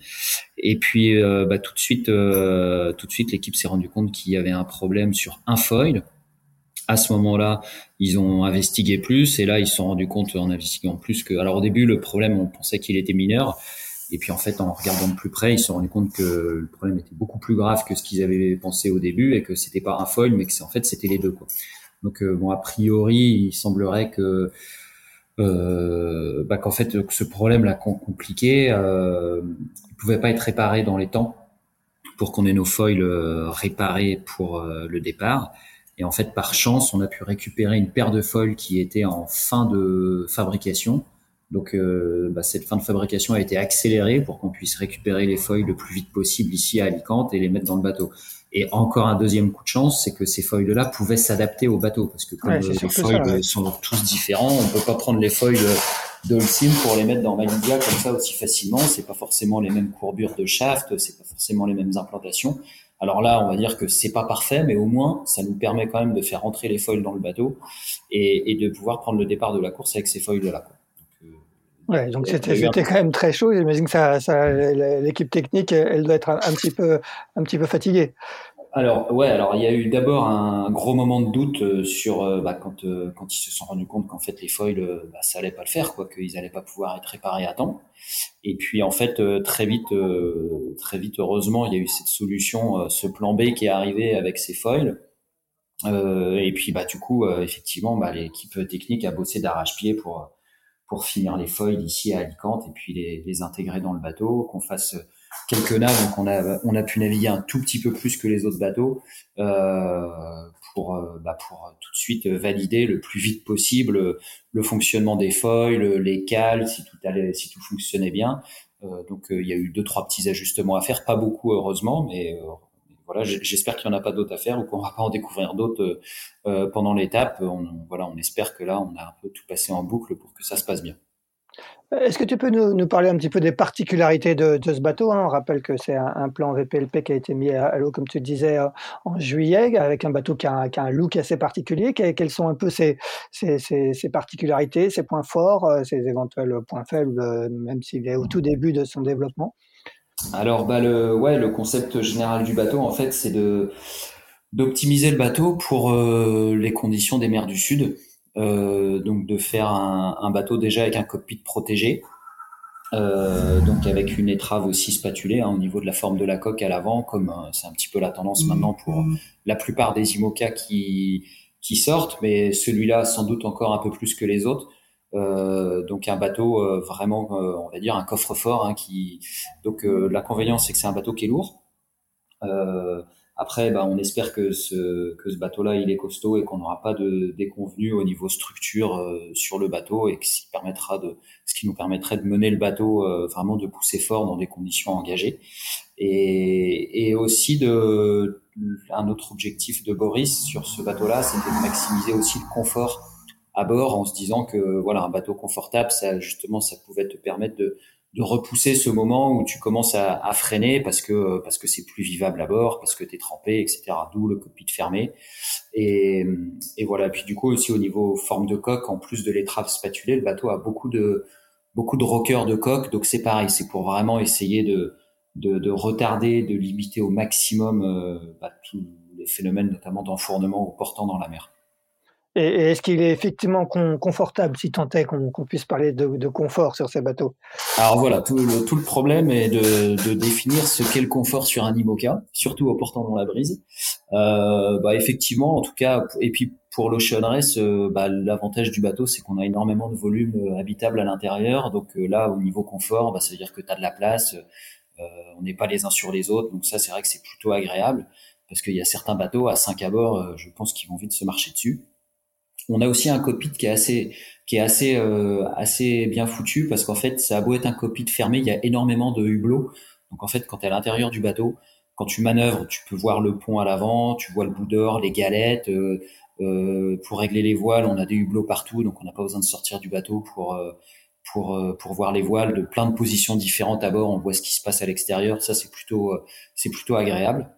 Et puis bah, tout de suite, tout de suite l'équipe s'est rendu compte qu'il y avait un problème sur un foil. À ce moment-là, ils ont investigué plus et là ils se sont rendus compte en investiguant plus que. Alors au début le problème on pensait qu'il était mineur. Et puis en fait, en regardant de plus près, ils se sont rendus compte que le problème était beaucoup plus grave que ce qu'ils avaient pensé au début et que c'était pas un foil, mais que en fait c'était les deux. Quoi. Donc euh, bon, a priori, il semblerait que euh, bah, qu'en fait ce problème-là compliqué, euh, il pouvait pas être réparé dans les temps pour qu'on ait nos foils euh, réparés pour euh, le départ. Et en fait, par chance, on a pu récupérer une paire de foils qui était en fin de fabrication donc euh, bah, cette fin de fabrication a été accélérée pour qu'on puisse récupérer les feuilles le plus vite possible ici à Alicante et les mettre dans le bateau. Et encore un deuxième coup de chance, c'est que ces feuilles-là pouvaient s'adapter au bateau parce que comme les feuilles sont tous différents, on peut pas prendre les feuilles de pour les mettre dans Malaysia comme ça aussi facilement. C'est pas forcément les mêmes courbures de shaft, c'est pas forcément les mêmes implantations. Alors là, on va dire que c'est pas parfait, mais au moins, ça nous permet quand même de faire rentrer les foils dans le bateau et, de pouvoir prendre le départ de la course avec ces foils là. Donc, euh, ouais, donc c'était quand même très chaud. J'imagine que ça, ça l'équipe technique, elle doit être un, petit peu, un petit peu fatiguée. Alors ouais, alors il y a eu d'abord un gros moment de doute euh, sur euh, bah, quand euh, quand ils se sont rendus compte qu'en fait les foils bah, ça allait pas le faire quoi, qu'ils allaient pas pouvoir être réparés à temps. Et puis en fait très vite très vite heureusement il y a eu cette solution, ce plan B qui est arrivé avec ces foils. et puis bah du coup effectivement bah, l'équipe technique a bossé d'arrache-pied pour pour finir les foils ici à Alicante et puis les, les intégrer dans le bateau, qu'on fasse quelques naves, donc on a, on a pu naviguer un tout petit peu plus que les autres bateaux euh, pour, euh, bah pour tout de suite valider le plus vite possible le fonctionnement des foils, les cales, si tout allait, si tout fonctionnait bien. Euh, donc il y a eu deux trois petits ajustements à faire, pas beaucoup heureusement, mais voilà, j'espère qu'il n'y en a pas d'autres à faire ou qu'on va pas en découvrir d'autres pendant l'étape. On, voilà, on espère que là, on a un peu tout passé en boucle pour que ça se passe bien. Est-ce que tu peux nous, parler un petit peu des particularités de, ce bateau hein? On rappelle que c'est un, plan VPLP qui a été mis à, l'eau, comme tu disais, euh, en juillet, avec un bateau qui a, un, look assez particulier. Quelles sont un peu ses, particularités, ses points forts, euh, ses éventuels points faibles, euh, même s'il est au tout début de son développement? Alors, bah, le, ouais, le concept général du bateau, en fait, c'est de d'optimiser le bateau pour les conditions des mers du Sud. Euh, donc de faire un, un, bateau déjà avec un cockpit protégé, euh, donc avec une étrave aussi spatulée hein, au niveau de la forme de la coque à l'avant, comme euh, c'est un petit peu la tendance maintenant pour la plupart des IMOCA qui, qui sortent, mais celui-là sans doute encore un peu plus que les autres. Euh, donc un bateau euh, vraiment, on va dire un coffre-fort. Hein, qui donc l'inconvénient c'est que c'est un bateau qui est lourd. Euh, après, bah, on espère que ce, que ce bateau-là, il est costaud et qu'on n'aura pas de déconvenus au niveau structure euh, sur le bateau et que ce qui permettra de, ce qui nous permettrait de mener le bateau euh, vraiment de pousser fort dans des conditions engagées. Et, et aussi de, un autre objectif de Boris sur ce bateau-là, c'était de maximiser aussi le confort à bord en se disant que voilà un bateau confortable, ça justement, ça pouvait te permettre de repousser ce moment où tu commences à, freiner parce que parce que c'est plus vivable à bord, parce que tu es trempé, etc. D'où le cockpit fermé. Et, et voilà. Puis du coup aussi au niveau forme de coque, en plus de l'étrave spatulée, le bateau a beaucoup de beaucoup de rockers de coque. Donc c'est pareil, c'est pour vraiment essayer de, de, de retarder, de limiter au maximum euh, bah, tous les phénomènes, notamment d'enfournement ou portant dans la mer. Et, est-ce qu'il est effectivement confortable, si tant est qu'on puisse parler de, confort sur ces bateaux? Alors voilà, tout le, problème est de, définir ce qu'est le confort sur un IMOCA, surtout au portant dans la brise. Euh, bah effectivement, en tout cas, et puis pour l'Ocean Race, euh, bah, l'avantage du bateau, c'est qu'on a énormément de volume euh, habitable à l'intérieur. Donc euh, là, au niveau confort, bah, ça veut dire que tu as de la place, on n'est pas les uns sur les autres. Donc ça, c'est vrai que c'est plutôt agréable parce qu'il y a certains bateaux à 5 à je pense qu'ils vont vite se marcher dessus. On a aussi un cockpit qui est assez qui est assez euh, assez bien foutu parce qu'en fait ça a beau être un cockpit fermé, il y a énormément de hublots. Donc en fait quand tu es à l'intérieur du bateau, quand tu manœuvres, tu peux voir le pont à l'avant, tu vois le bout d'or, les galettes. Euh, euh, pour régler les voiles, on a des hublots partout, donc on n'a pas besoin de sortir du bateau pour pour pour voir les voiles de plein de positions différentes à bord. On voit ce qui se passe à l'extérieur. Ça c'est plutôt c'est plutôt agréable.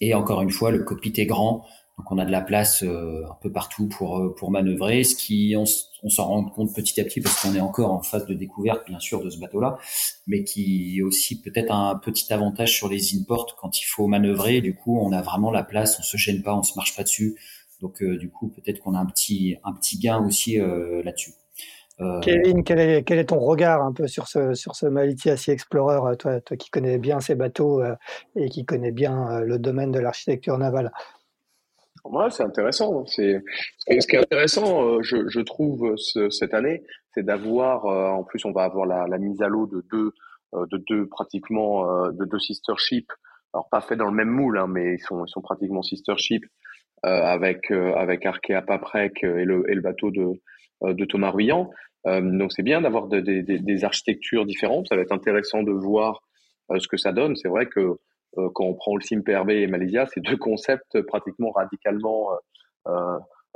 Et encore une fois, le cockpit est grand. Donc on a de la place euh, un peu partout pour euh, pour manœuvrer, ce qui on, s'en rend compte petit à petit parce qu'on est encore en phase de découverte bien sûr de ce bateau-là, mais qui est aussi peut-être un petit avantage sur les imports quand il faut manœuvrer. Du coup, on a vraiment la place, on se gêne pas, on se marche pas dessus. Donc euh, du coup, peut-être qu'on a un petit un petit gain aussi là-dessus. Kevin, quel est, ton regard un peu sur ce, sur ce Maliti Explorer, toi, toi qui connais bien ces bateaux et qui connais bien le domaine de l'architecture navale? Ouais, c'est intéressant. C'est ce qui est intéressant, euh, je, je trouve cette année, c'est d'avoir. Euh, en plus, on va avoir la, la mise à l'eau de deux, euh, de deux pratiquement de deux sister ships. Alors pas fait dans le même moule, hein, mais ils sont, ils sont pratiquement sister ships avec avec Arkea Paprec et le, et le bateau de de Thomas Ruyant. donc c'est bien d'avoir des, des, architectures différentes. Ça va être intéressant de voir ce que ça donne. C'est vrai que euh, quand on prend le SIMPRB et Malaysia, c'est deux concepts pratiquement radicalement, euh,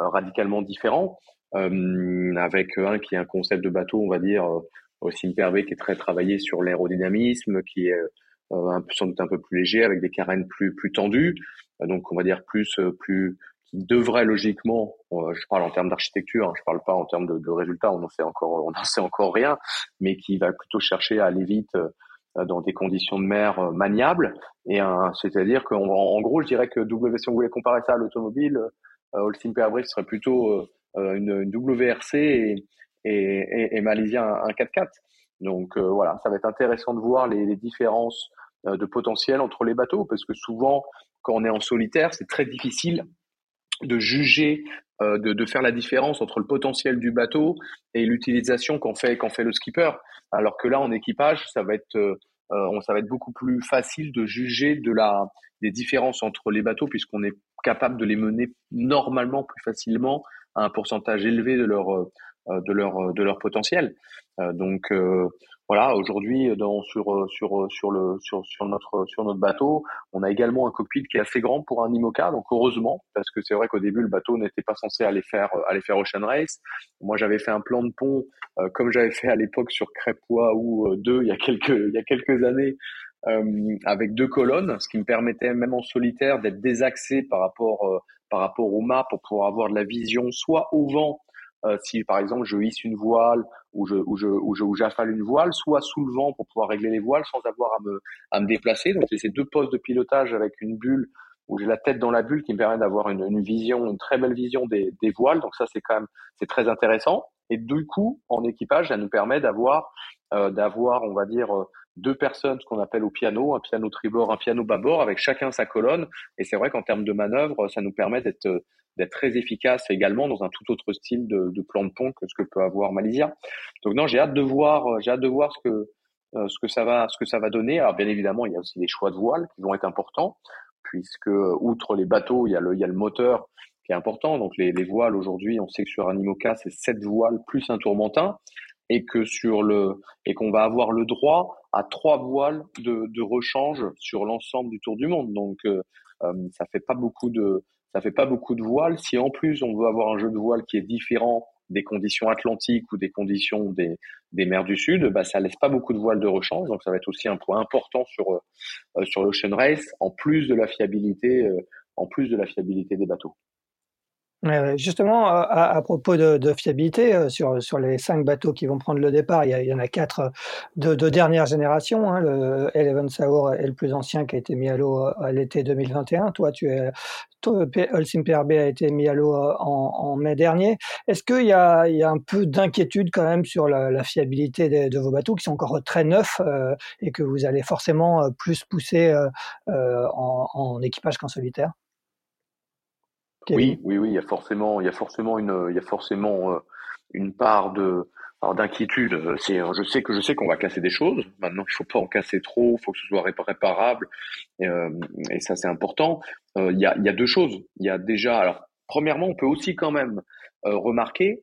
euh, radicalement différents. avec un qui est un concept de bateau, on va dire, aussi impervé, qui est très travaillé sur l'aérodynamisme, qui est sans doute un peu plus léger, avec des carènes plus plus tendues, donc on va dire plus plus qui devrait logiquement, je parle en termes d'architecture, hein, je parle pas en termes de, résultats, on n'en sait encore, on n'en sait encore rien, mais qui va plutôt chercher à aller vite dans des conditions de mer maniables. Et c'est-à-dire qu'en en gros, je dirais que W, si on voulait comparer ça à l'automobile, euh, Holcim serait plutôt une, WRC et, et, un, 4x4. Donc voilà, ça va être intéressant de voir les, différences de potentiel entre les bateaux, parce que souvent, quand on est en solitaire, c'est très difficile de juger, euh, de, de, faire la différence entre le potentiel du bateau et l'utilisation qu'en fait, qu'en fait le skipper. Alors que là, en équipage, ça va être, euh, euh ça va être beaucoup plus facile de juger de la, des différences entre les bateaux puisqu'on est capable de les mener normalement plus facilement à un pourcentage élevé de leur, euh, de leur, de leur potentiel. donc, voilà, aujourd'hui, dans sur euh, sur euh, sur le sur sur notre sur notre bateau, on a également un cockpit qui est assez grand pour un IMOCA. Donc heureusement, parce que c'est vrai qu'au début, le bateau n'était pas censé aller faire aller faire Ocean Race. Moi, j'avais fait un plan de pont euh, comme j'avais fait à l'époque sur Crépois ou deux il y a quelques il y a quelques années. avec deux colonnes, ce qui me permettait même en solitaire d'être désaxé par rapport par rapport au mât pour pouvoir avoir de la vision soit au vent euh, si par exemple je hisse une voile ou je ou je ou je ou j'affale une voile, soit sous le vent pour pouvoir régler les voiles sans avoir à me à me déplacer. Donc j'ai ces deux postes de pilotage avec une bulle où j'ai la tête dans la bulle qui me permet d'avoir une, une, vision, une très belle vision des, des voiles. Donc ça c'est quand même c'est très intéressant. Et du coup en équipage, ça nous permet d'avoir euh, d'avoir on va dire euh, deux personnes, ce qu'on appelle au piano, un piano tribord, un piano bâbord, avec chacun sa colonne. Et c'est vrai qu'en termes de manœuvre, ça nous permet d'être d'être très efficace également dans un tout autre style de, plan de pont que ce que peut avoir Malaysia. Donc non, j'ai hâte de voir, euh, j'ai hâte de voir ce que euh, ce que ça va ce que ça va donner. Alors bien évidemment, il y a aussi les choix de voiles qui vont être importants puisque outre les bateaux, il y a le moteur qui est important. Donc les, les voiles aujourd'hui, on sait que sur un IMOCA, c'est sept voiles plus un tourmentin et que sur le et qu'on va avoir le droit à trois voiles de, de rechange sur l'ensemble du tour du monde. Donc euh, euh ça fait pas beaucoup de ça fait pas beaucoup de voiles. Si en plus on veut avoir un jeu de voile qui est différent des conditions atlantiques ou des conditions des, des mers du Sud, bah, ça laisse pas beaucoup de voiles de rechange. Donc ça va être aussi un point important sur euh, sur l'Ocean Race, en plus de la fiabilité, euh, en plus de la fiabilité des bateaux. Justement, à, propos de, fiabilité, euh, sur, les cinq bateaux qui vont prendre le départ, il y, en a quatre de, de dernière génération. Hein, le Eleven Saur est le plus ancien qui a été mis à l'eau à l'été 2021. Toi, tu es, Holcim PRB a été mis à l'eau en, mai dernier. Est-ce qu'il y a, un peu d'inquiétude quand même sur la, fiabilité de, vos bateaux qui sont encore très neufs euh, et que vous allez forcément euh, plus pousser euh, en équipage qu'en solitaire? Oui, oui, oui, il y a forcément, il y a forcément une, il y a forcément euh, une part de, d'inquiétude. C'est, je sais que je sais qu'on va casser des choses. Maintenant, il faut pas en casser trop. Il faut que ce soit réparable. Et, euh, et ça, c'est important. Euh, il y a, il y a deux choses. Il y a déjà, alors, premièrement, on peut aussi quand même remarquer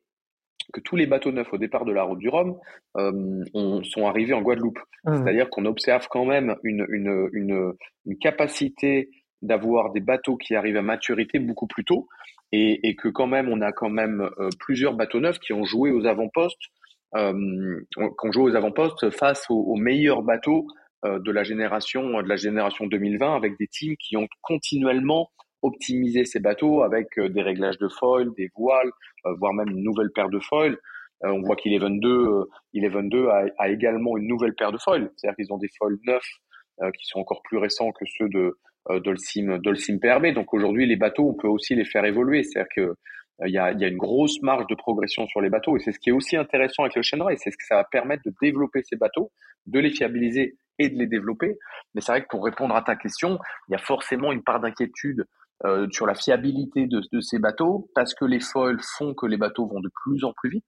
que tous les bateaux neufs au départ de la route du Rhum euh, sont arrivés en Guadeloupe. Mmh. C'est-à-dire qu'on observe quand même une, une, une, une capacité d'avoir des bateaux qui arrivent à maturité beaucoup plus tôt et, et que quand même on a quand même euh, plusieurs bateaux neufs qui ont joué aux avant-postes, euh, qui ont joué aux avant-postes face aux, meilleurs bateaux euh, de la génération de la génération 2020 avec des teams qui ont continuellement optimisé ces bateaux avec euh, des réglages de foil, des voiles, voire même une nouvelle paire de foils. on voit qu'Eleven 2, Eleven 2 a, a, également une nouvelle paire de foils, c'est-à-dire qu'ils ont des foils neufs qui sont encore plus récents que ceux de euh, Dolcim, Dolcim PRB. Donc aujourd'hui, les bateaux, on peut aussi les faire évoluer. C'est-à-dire que euh, il y, a, y a, une grosse marge de progression sur les bateaux et c'est ce qui est aussi intéressant avec le et c'est ce que ça va permettre de développer ces bateaux, de les fiabiliser et de les développer. Mais c'est vrai que pour répondre à ta question, il y a forcément une part d'inquiétude euh, sur la fiabilité de, de, ces bateaux parce que les foils font que les bateaux vont de plus en plus vite.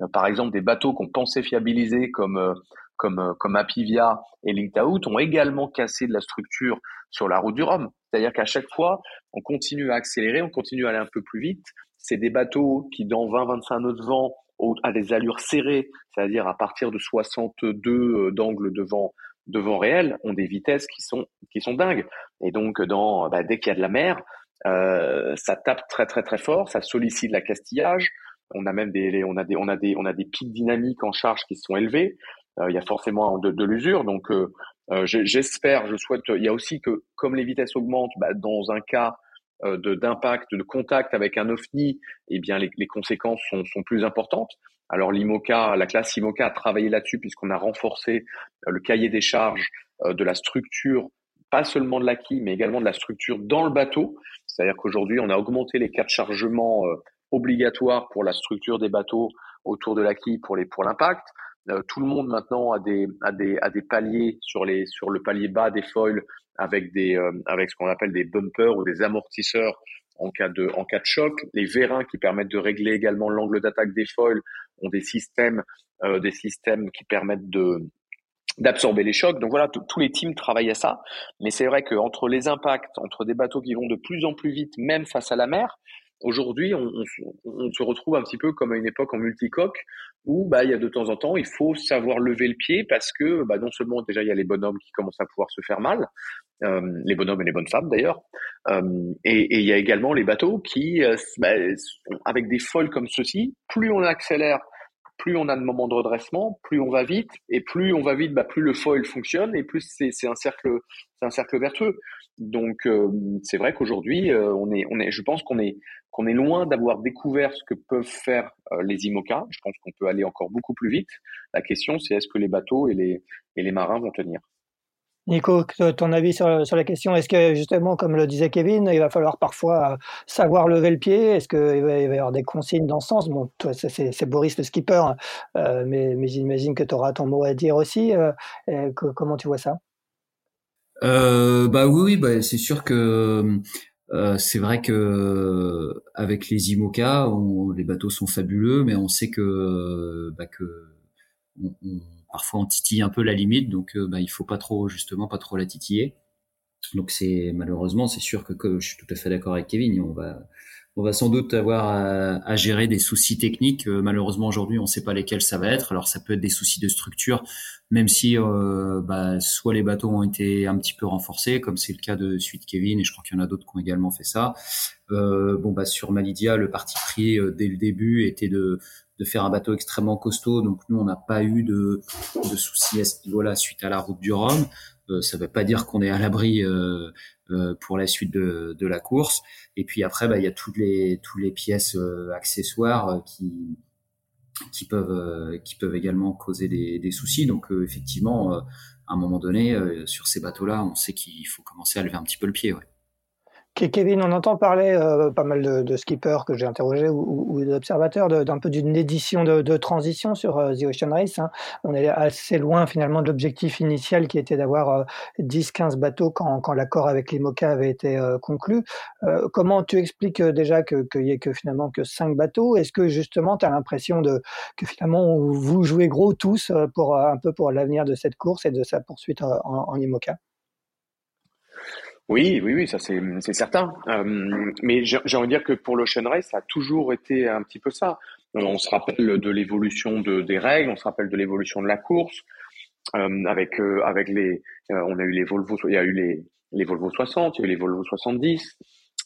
Euh, par exemple, des bateaux qu'on pensait fiabiliser comme euh, comme, euh, comme Apivia et Linked ont également cassé de la structure sur la route du Rhum. C'est-à-dire qu'à chaque fois, on continue à accélérer, on continue à aller un peu plus vite. C'est des bateaux qui, dans 20-25 nœuds de vent, à des allures serrées, c'est-à-dire à partir de 62 euh, d'angle de vent, de vent réel, ont des vitesses qui sont, qui sont dingues. Et donc, dans, bah, dès qu'il y a de la mer, euh, ça tape très très très fort, ça sollicite l'accastillage, On a même des, on a des, on a des, on a des pics dynamiques en charge qui sont élevés. Il y a forcément de, de l'usure. Donc, j'espère, je souhaite. Il y a aussi que, comme les vitesses augmentent, bah, dans un cas de d'impact, de contact avec un OFNI, eh bien les, les conséquences sont, sont, plus importantes. Alors l'IMOCA, la classe IMOCA a travaillé là-dessus puisqu'on a renforcé le cahier des charges de la structure pas seulement de l'acquis, mais également de la structure dans le bateau. C'est-à-dire qu'aujourd'hui, on a augmenté les cas de chargement euh, obligatoires pour la structure des bateaux autour de l'acquis pour les pour l'impact. Euh, tout le monde maintenant a des paliers sur le palier bas des foils euh, avec ce qu'on appelle des bumpers ou des amortisseurs en cas de choc. Les vérins qui permettent de régler également l'angle d'attaque des foils ont des systèmes systèmes qui permettent d'absorber les chocs. Donc voilà, tous les teams travaillent à ça. Mais c'est vrai qu'entre les impacts, entre des bateaux qui vont de plus en plus vite, même face à la mer, aujourd'hui, on, on, se retrouve un petit peu comme à une époque en multicoque où bah, il y a de temps en temps, il faut savoir lever le pied parce que bah, non seulement déjà il y a les bonhommes qui commencent à pouvoir se faire mal, euh, les bonhommes et les bonnes femmes d'ailleurs, euh, et, et, il y a également les bateaux qui, euh, bah, avec des foils comme ceci, plus on accélère plus on a de moments de redressement, plus on va vite, et plus on va vite, bah, plus le foil fonctionne, et plus c'est un cercle, c'est un cercle vertueux. Donc euh, c'est vrai qu'aujourd'hui, euh, on est, on est, je pense qu'on est, qu'on est loin d'avoir découvert ce que peuvent faire euh, les IMOCA. Je pense qu'on peut aller encore beaucoup plus vite. La question, c'est est-ce que les bateaux et les, et les marins vont tenir? Nico, ton avis sur, la question, est-ce que justement, comme le disait Kevin, il va falloir parfois euh, savoir lever le pied? Est-ce qu'il va, y avoir des consignes dans ce sens? Bon, toi, c'est Boris le skipper, euh, mais, j'imagine que tu auras ton mot à dire aussi. Euh, comment tu vois ça? Euh, Bah oui, bah, c'est sûr que c'est vrai que avec les IMOCA, les bateaux sont fabuleux, mais on sait que, bah, que parfois on titille un peu la limite, donc euh, bah, il faut pas trop justement pas trop la titiller. Donc c'est malheureusement c'est sûr que, que, je suis tout à fait d'accord avec Kevin, on va on va sans doute avoir à, gérer des soucis techniques. Euh, malheureusement aujourd'hui on ne sait pas lesquels ça va être. Alors ça peut être des soucis de structure, même si euh, bah, soit les bateaux ont été un petit peu renforcés, comme c'est le cas de Suite Kevin, et je crois qu'il y en a d'autres qui ont également fait ça. Euh, bon bah sur Malidia, le parti pris dès le début était de de faire un bateau extrêmement costaud. Donc nous, on n'a pas eu de, de soucis à ce niveau-là suite à la route du Rhum. Euh, ça ne veut pas dire qu'on est à l'abri euh, euh, pour la suite de, de, la course. Et puis après, bah, il y a toutes les toutes les pièces accessoires qui qui peuvent qui peuvent également causer des, des soucis. Donc effectivement, à un moment donné, sur ces bateaux-là, on sait qu'il faut commencer à lever un petit peu le pied. Ouais. Kevin, on entend parler euh, pas mal de, skippers que j'ai interrogés ou, d'observateurs d'un peu d'une édition de, transition sur euh, The Ocean Race. Hein. On est assez loin finalement de l'objectif initial qui était d'avoir 10-15 euh, bateaux quand, l'accord avec l'IMOCA avait été conclu. comment tu expliques déjà qu'il n'y ait que finalement que 5 bateaux? Est-ce que justement tu as l'impression que finalement vous jouez gros tous pour un peu pour l'avenir de cette course et de sa poursuite en, en IMOCA? Oui, oui, oui, ça c'est certain. Euh, mais j'ai envie de dire que pour l'Ocean Race, ça a toujours été un petit peu ça. On se rappelle de l'évolution de, des règles, on se rappelle de l'évolution de la course. Euh, avec euh, avec les, on a eu les Volvo, il y a eu les les Volvo 60, il y a eu les Volvo 70.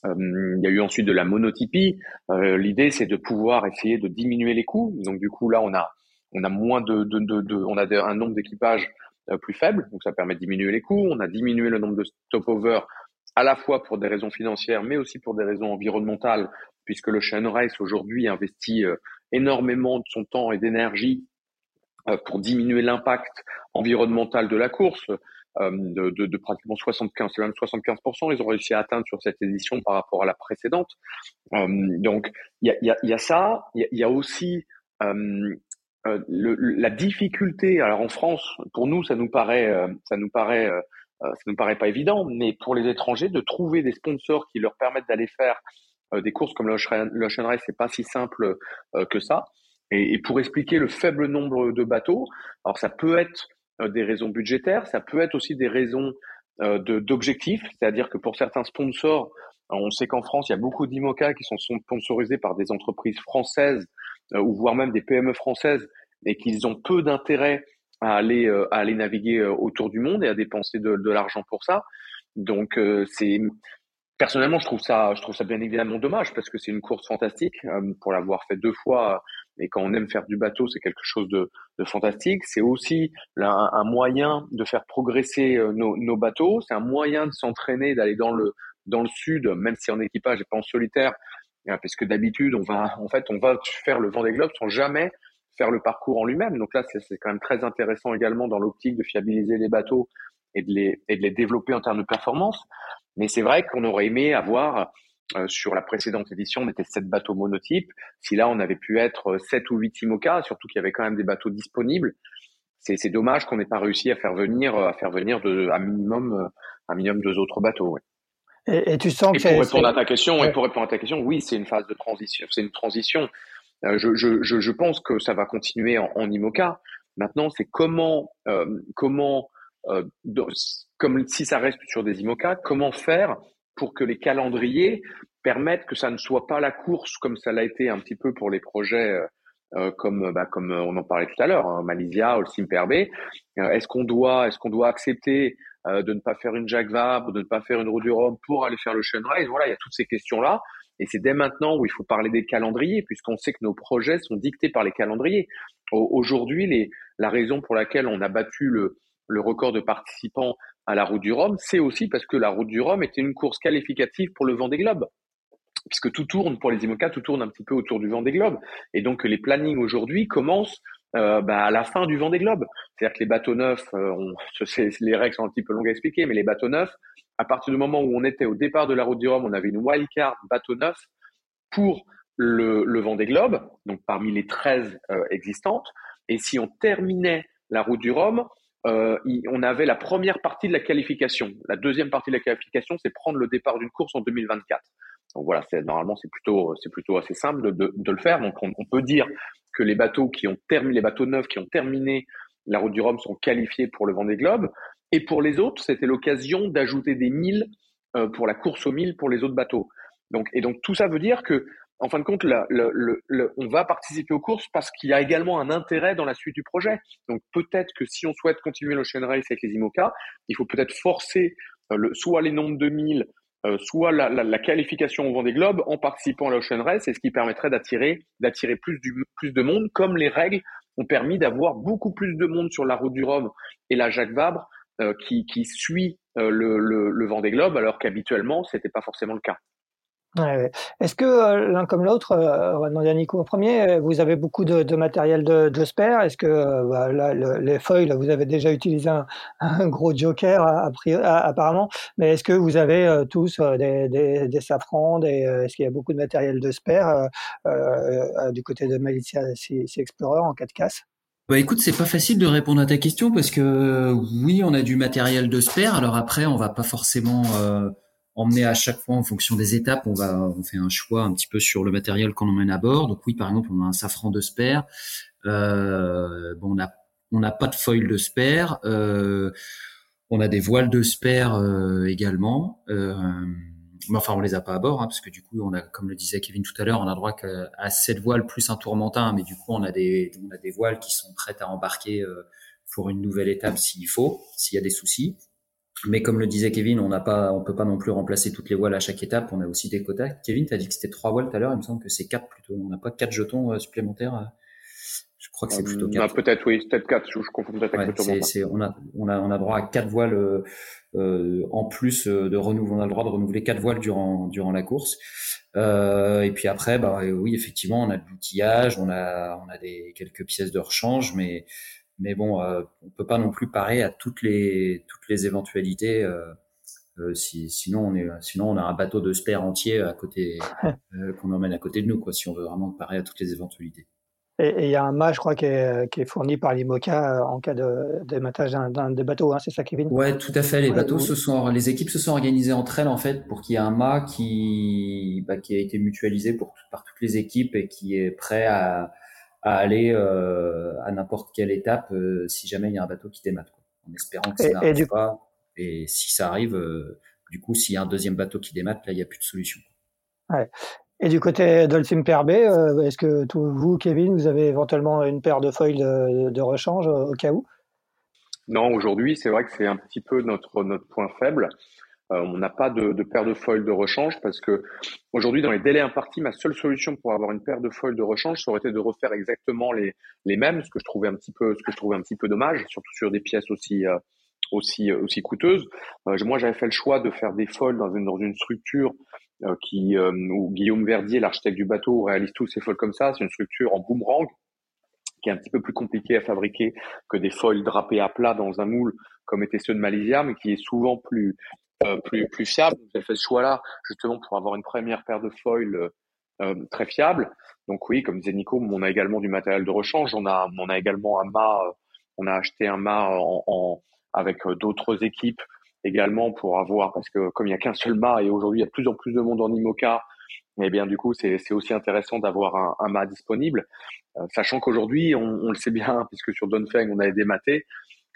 il y a eu ensuite de la monotypie. L'idée, c'est de pouvoir essayer de diminuer les coûts. Donc du coup, là, on a on a moins de, de, de, de on a un nombre d'équipages euh, plus faible, donc ça permet de diminuer les coûts. On a diminué le nombre de stopover à la fois pour des raisons financières, mais aussi pour des raisons environnementales, puisque le Channel Race aujourd'hui investit euh, énormément de son temps et d'énergie euh, pour diminuer l'impact environnemental de la course. De, de, de, pratiquement 75, même 75%, ils ont réussi à atteindre sur cette édition par rapport à la précédente. donc il y a, y, a, y a, ça, il y, y a, aussi euh, le, la difficulté, alors en France, pour nous, ça nous paraît, euh, ça nous paraît, euh, ça nous paraît pas évident, mais pour les étrangers, de trouver des sponsors qui leur permettent d'aller faire des courses comme l'Ocean Race, c'est pas si simple que ça. Et, et, pour expliquer le faible nombre de bateaux, alors ça peut être des raisons budgétaires, ça peut être aussi des raisons d'objectifs, c'est-à-dire que pour certains sponsors, on sait qu'en France, il y a beaucoup d'IMOCA qui sont sponsorisés par des entreprises françaises ou voire même des PME françaises et qu'ils ont peu d'intérêt à aller euh, à aller naviguer euh, autour du monde et à dépenser de, de l'argent pour ça. Donc c'est personnellement, je trouve ça, je trouve ça bien évidemment dommage parce que c'est une course fantastique euh, pour l'avoir fait deux fois. Et quand on aime faire du bateau, c'est quelque chose de, de fantastique. C'est aussi un, moyen de faire progresser euh, nos, nos bateaux. C'est un moyen de s'entraîner, d'aller dans le dans le sud, même si en équipage et pas en solitaire, euh, parce que d'habitude, on va, en fait, on va faire le vent des globes sans jamais faire le parcours en lui-même. Donc là, c'est quand même très intéressant également dans l'optique de fiabiliser les bateaux et de les, et de les développer en termes de performance. Mais c'est vrai qu'on aurait aimé avoir euh, sur la précédente édition, on était sept bateaux monotypes. Si là, on avait pu être sept ou huit IMOCA, surtout qu'il y avait quand même des bateaux disponibles, c'est dommage qu'on n'ait pas réussi à faire venir à faire venir de, minimum un minimum deux autres bateaux. Et, et, tu sens que pour répondre à ta question, et pour répondre à ta question, oui, c'est une phase de transition. C'est une transition. Euh, je, je, je, pense que ça va continuer en, en IMOCA. Maintenant, c'est comment, euh, comment, euh, comme si ça reste sur des IMOCA, comment faire pour que les calendriers permettent que ça ne soit pas la course comme ça l'a été un petit peu pour les projets euh, euh comme bah, comme on en parlait tout à l'heure, hein, Malaysia, Holcim PRB. est-ce qu'on doit est-ce qu'on doit accepter euh, de ne pas faire une Jacques Vabre, de ne pas faire une roue du Rhum pour aller faire le Race. Voilà, il y a toutes ces questions-là. Et c'est dès maintenant où il faut parler des calendriers, puisqu'on sait que nos projets sont dictés par les calendriers. Aujourd'hui, les, la raison pour laquelle on a battu le, le record de participants à la route du Rhum, c'est aussi parce que la route du Rhum était une course qualificative pour le Vendée Globe. Puisque tout tourne pour les IMOCA, tout tourne un petit peu autour du Vendée Globe. Et donc les plannings aujourd'hui commencent euh, bah, à la fin du vent des globes. C'est-à-dire que les bateaux neufs, euh, les règles sont un petit peu longues à expliquer, mais les bateaux neufs, à partir du moment où on était au départ de la route du Rhum, on avait une wildcard bateau neuf pour le, le vent des globes, donc parmi les 13 euh, existantes. Et si on terminait la route du Rhum, on avait la première partie de la qualification. La deuxième partie de la qualification, c'est prendre le départ d'une course en 2024. Donc voilà, c'est normalement c'est plutôt c'est plutôt assez simple de, de, de le faire. Donc on, on, peut dire que les bateaux qui ont terminé, les bateaux neufs qui ont terminé la route du Rhum sont qualifiés pour le Vendée Globe. Et pour les autres, c'était l'occasion d'ajouter des milles euh, pour la course aux milles pour les autres bateaux. Donc, et donc tout ça veut dire que, en fin de compte, le, le, on va participer aux courses parce qu'il y a également un intérêt dans la suite du projet. Donc peut-être que si on souhaite continuer l'Ocean Race avec les IMOCA, il faut peut-être forcer euh, le, soit les nombres de milles euh, soit la, la, qualification au Vendée Globe en participant à l'Ocean Race, c'est ce qui permettrait d'attirer plus du plus de monde, comme les règles ont permis d'avoir beaucoup plus de monde sur la route du Rhum et la Jacques Vabre euh, qui, suit euh, le, le, le Vendée Globe, alors qu'habituellement c'était pas forcément le cas. Est-ce que euh, l'un comme l'autre, euh, on va demander à Nico en premier, euh, vous avez beaucoup de, de matériel de, de spare? Est-ce que euh, bah, là, le, les feuilles, là, vous avez déjà utilisé un, un gros joker apparemment, mais est-ce que vous avez tous des, des, des, safrans des, Est-ce qu'il y a beaucoup de matériel de spare du côté de Malicia Sea Explorer en cas de casse? Bah écoute, c'est pas facile de répondre à ta question parce que oui, on a du matériel de spare. Alors après, on va pas forcément euh, emmener à chaque fois en fonction des étapes, on va on fait un choix un petit peu sur le matériel qu'on emmène à bord. Donc oui, par exemple, on a un safran de spare. Euh, bon, on a on n'a pas de foil de spare. Euh, on a des voiles de spare euh, également. Mais enfin, on les a pas à bord, hein, parce que du coup, on a, comme le disait Kevin tout à l'heure, on a droit à sept voiles plus un tourmentin, mais du coup, on a des, on a des voiles qui sont prêtes à embarquer pour une nouvelle étape s'il faut, s'il y a des soucis. Mais comme le disait Kevin, on n'a pas, on peut pas non plus remplacer toutes les voiles à chaque étape. On a aussi des quotas. Kevin, tu as dit que c'était trois voiles tout à l'heure. Il me semble que c'est quatre plutôt. On n'a pas quatre jetons euh, supplémentaires. Euh. Je crois que c'est plutôt quatre. Bah, peut-être oui, peut-être quatre. Je, je confonds peut-être ouais, c'est, on a, on a, on a droit à quatre voiles euh, euh en plus de renouveler. On a le droit de renouveler quatre voiles durant durant la course. Euh, et puis après, bah oui, effectivement, on a de l'outillage, on a, on a des quelques pièces de rechange, mais mais bon, euh, on peut pas non plus parer à toutes les toutes les éventualités. Euh, euh si, sinon, on est, sinon on a un bateau de spare entier à côté qu'on emmène à côté de nous, quoi. Si on veut vraiment parer à toutes les éventualités. Et il y a un mât, je crois, qui est, qui est fourni par l'IMOCA en cas de dématage d'un des bateaux, hein, c'est ça, Kevin? Ouais, tout à fait. Les bateaux se sont, les équipes se sont organisées entre elles en fait pour qu'il y ait un mât qui, bah, qui a été mutualisé pour, par toutes les équipes et qui est prêt à, à aller euh, à n'importe quelle étape euh, si jamais il y a un bateau qui démate, quoi, en espérant que ça n'arrive pas. Et si ça arrive, euh, du coup, s'il y a un deuxième bateau qui démate, là, il n'y a plus de solution. Ouais. Et du côté d'Olsim PRB, euh, est-ce que tout, vous, Kevin, vous avez éventuellement une paire de feuilles de, de rechange au cas où? Non, aujourd'hui, c'est vrai que c'est un petit peu notre, notre point faible. On n'a pas de, paire de foils de rechange parce que aujourd'hui, dans les délais impartis, ma seule solution pour avoir une paire de foils de rechange, ça aurait été de refaire exactement les, les mêmes, ce que je trouvais un petit peu, ce que je trouvais un petit peu dommage, surtout sur des pièces aussi aussi aussi coûteuses. moi, j'avais fait le choix de faire des foils dans une dans une structure qui où Guillaume Verdier, l'architecte du bateau, réalise tous ces foils comme ça. C'est une structure en boomerang qui est un petit peu plus compliqué à fabriquer que des foils drapés à plat dans un moule comme étaient ceux de Malaysia, mais qui est souvent plus euh, plus plus fiable. J'ai fait ce choix-là justement pour avoir une première paire de foils euh, euh, très fiable. Donc oui, comme disait Nico, on a également du matériel de rechange. On a on a également un mât. On a acheté un mât en, en avec d'autres équipes également pour avoir parce que comme il y a qu'un seul mât et aujourd'hui il y a de plus en plus de monde en IMOCA eh bien du coup c'est aussi intéressant d'avoir un, un, mât disponible, euh, sachant qu'aujourd'hui on, on, le sait bien puisque sur Donfeng on a dématé, euh,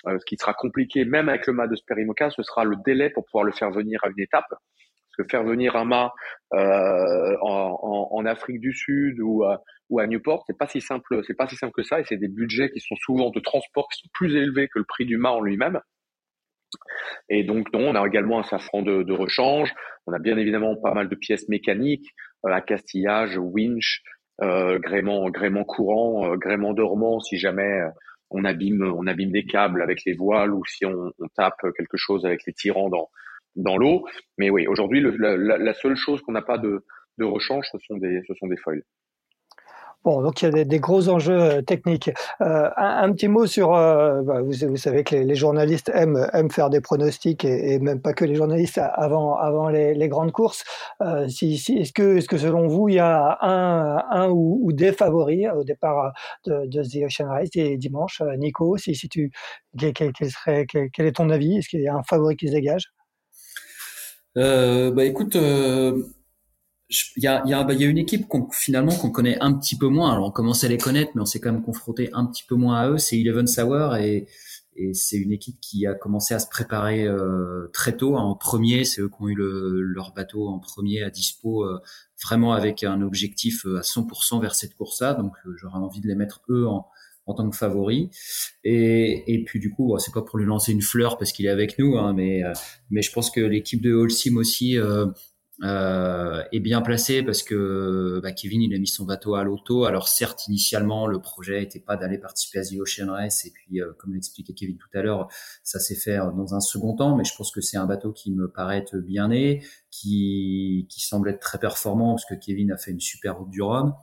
ce qui sera compliqué même avec le mât de Sperimoca, ce sera le délai pour pouvoir le faire venir à une étape. Parce que faire venir un mât euh, en, en, Afrique du Sud ou à, ou à Newport, c'est pas si simple, c'est pas si simple que ça, et c'est des budgets qui sont souvent de transport qui sont plus élevés que le prix du mât en lui-même. Et donc, non, on a également un safran de, de, rechange. On a bien évidemment pas mal de pièces mécaniques, euh, accastillage, winch, euh, gréement, gréement courant, euh, gréement dormant si jamais euh, on abîme, on abîme des câbles avec les voiles ou si on, tape quelque chose avec les tirants dans, dans l'eau. Mais oui, aujourd'hui, la, la, seule chose qu'on n'a pas de, de rechange, ce sont des, ce sont des foils. Bon, donc il y a des, gros enjeux euh, techniques. Euh, un, petit mot sur, euh, bah, vous, savez que les, journalistes aiment, faire des pronostics et, même pas que les journalistes avant, les, grandes courses. Est-ce que, selon vous, il y a un, ou, des favoris au départ de, de The Ocean Race et dimanche, Nico, si, tu, quel, serait, quel, est ton avis? Est-ce qu'il y a un favori qui se dégage? Bah écoute, il y a, y, a, bah, y a une équipe qu'on, finalement qu'on connaît un petit peu moins. Alors on commence à les connaître, mais on s'est quand même confronté un petit peu moins à eux. C'est Eleven Sour et, et c'est une équipe qui a commencé à se préparer euh, très tôt. Hein, en premier, c'est eux qui ont eu le, leur bateau en premier à dispo, euh, vraiment avec un objectif euh, à 100% vers cette course-là. Donc euh, j'aurais envie de les mettre eux en, en tant que favoris. Et, et puis du coup, bon, c'est pas pour lui lancer une fleur parce qu'il est avec nous, hein, mais mais je pense que l'équipe de Holcim aussi euh, est bien placé parce que bah, Kevin il a mis son bateau à l'auto. Alors certes initialement le projet n'était pas d'aller participer à The Ocean Race et puis euh, comme l'expliquait Kevin tout à l'heure, ça s'est fait dans un second temps. Mais je pense que c'est un bateau qui me paraît bien né, qui qui semble être très performant parce que Kevin a fait une super route du Rhum.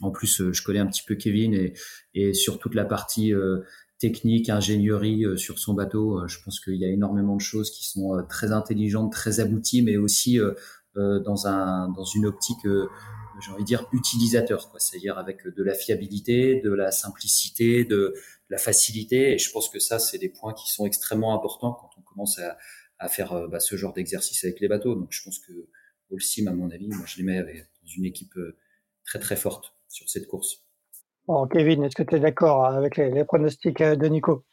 En plus, euh, je connais un petit peu Kevin et, et sur toute la partie euh, technique, ingénierie euh, sur son bateau. Euh, je pense qu'il y a énormément de choses qui sont euh, très intelligentes, très abouties, mais aussi dans un dans une optique j'ai envie de dire utilisateur. C'est-à-dire avec de la fiabilité, de la simplicité, de, la facilité. Et je pense que ça, c'est des points qui sont extrêmement importants quand on commence à, à faire bah, ce genre d'exercice avec les bateaux. Donc, je pense que Holcim, à mon avis, moi, je les mets avec, dans une équipe très très forte sur cette course. Bon, Kevin, est-ce que tu es d'accord avec les, pronostics euh, de Nico?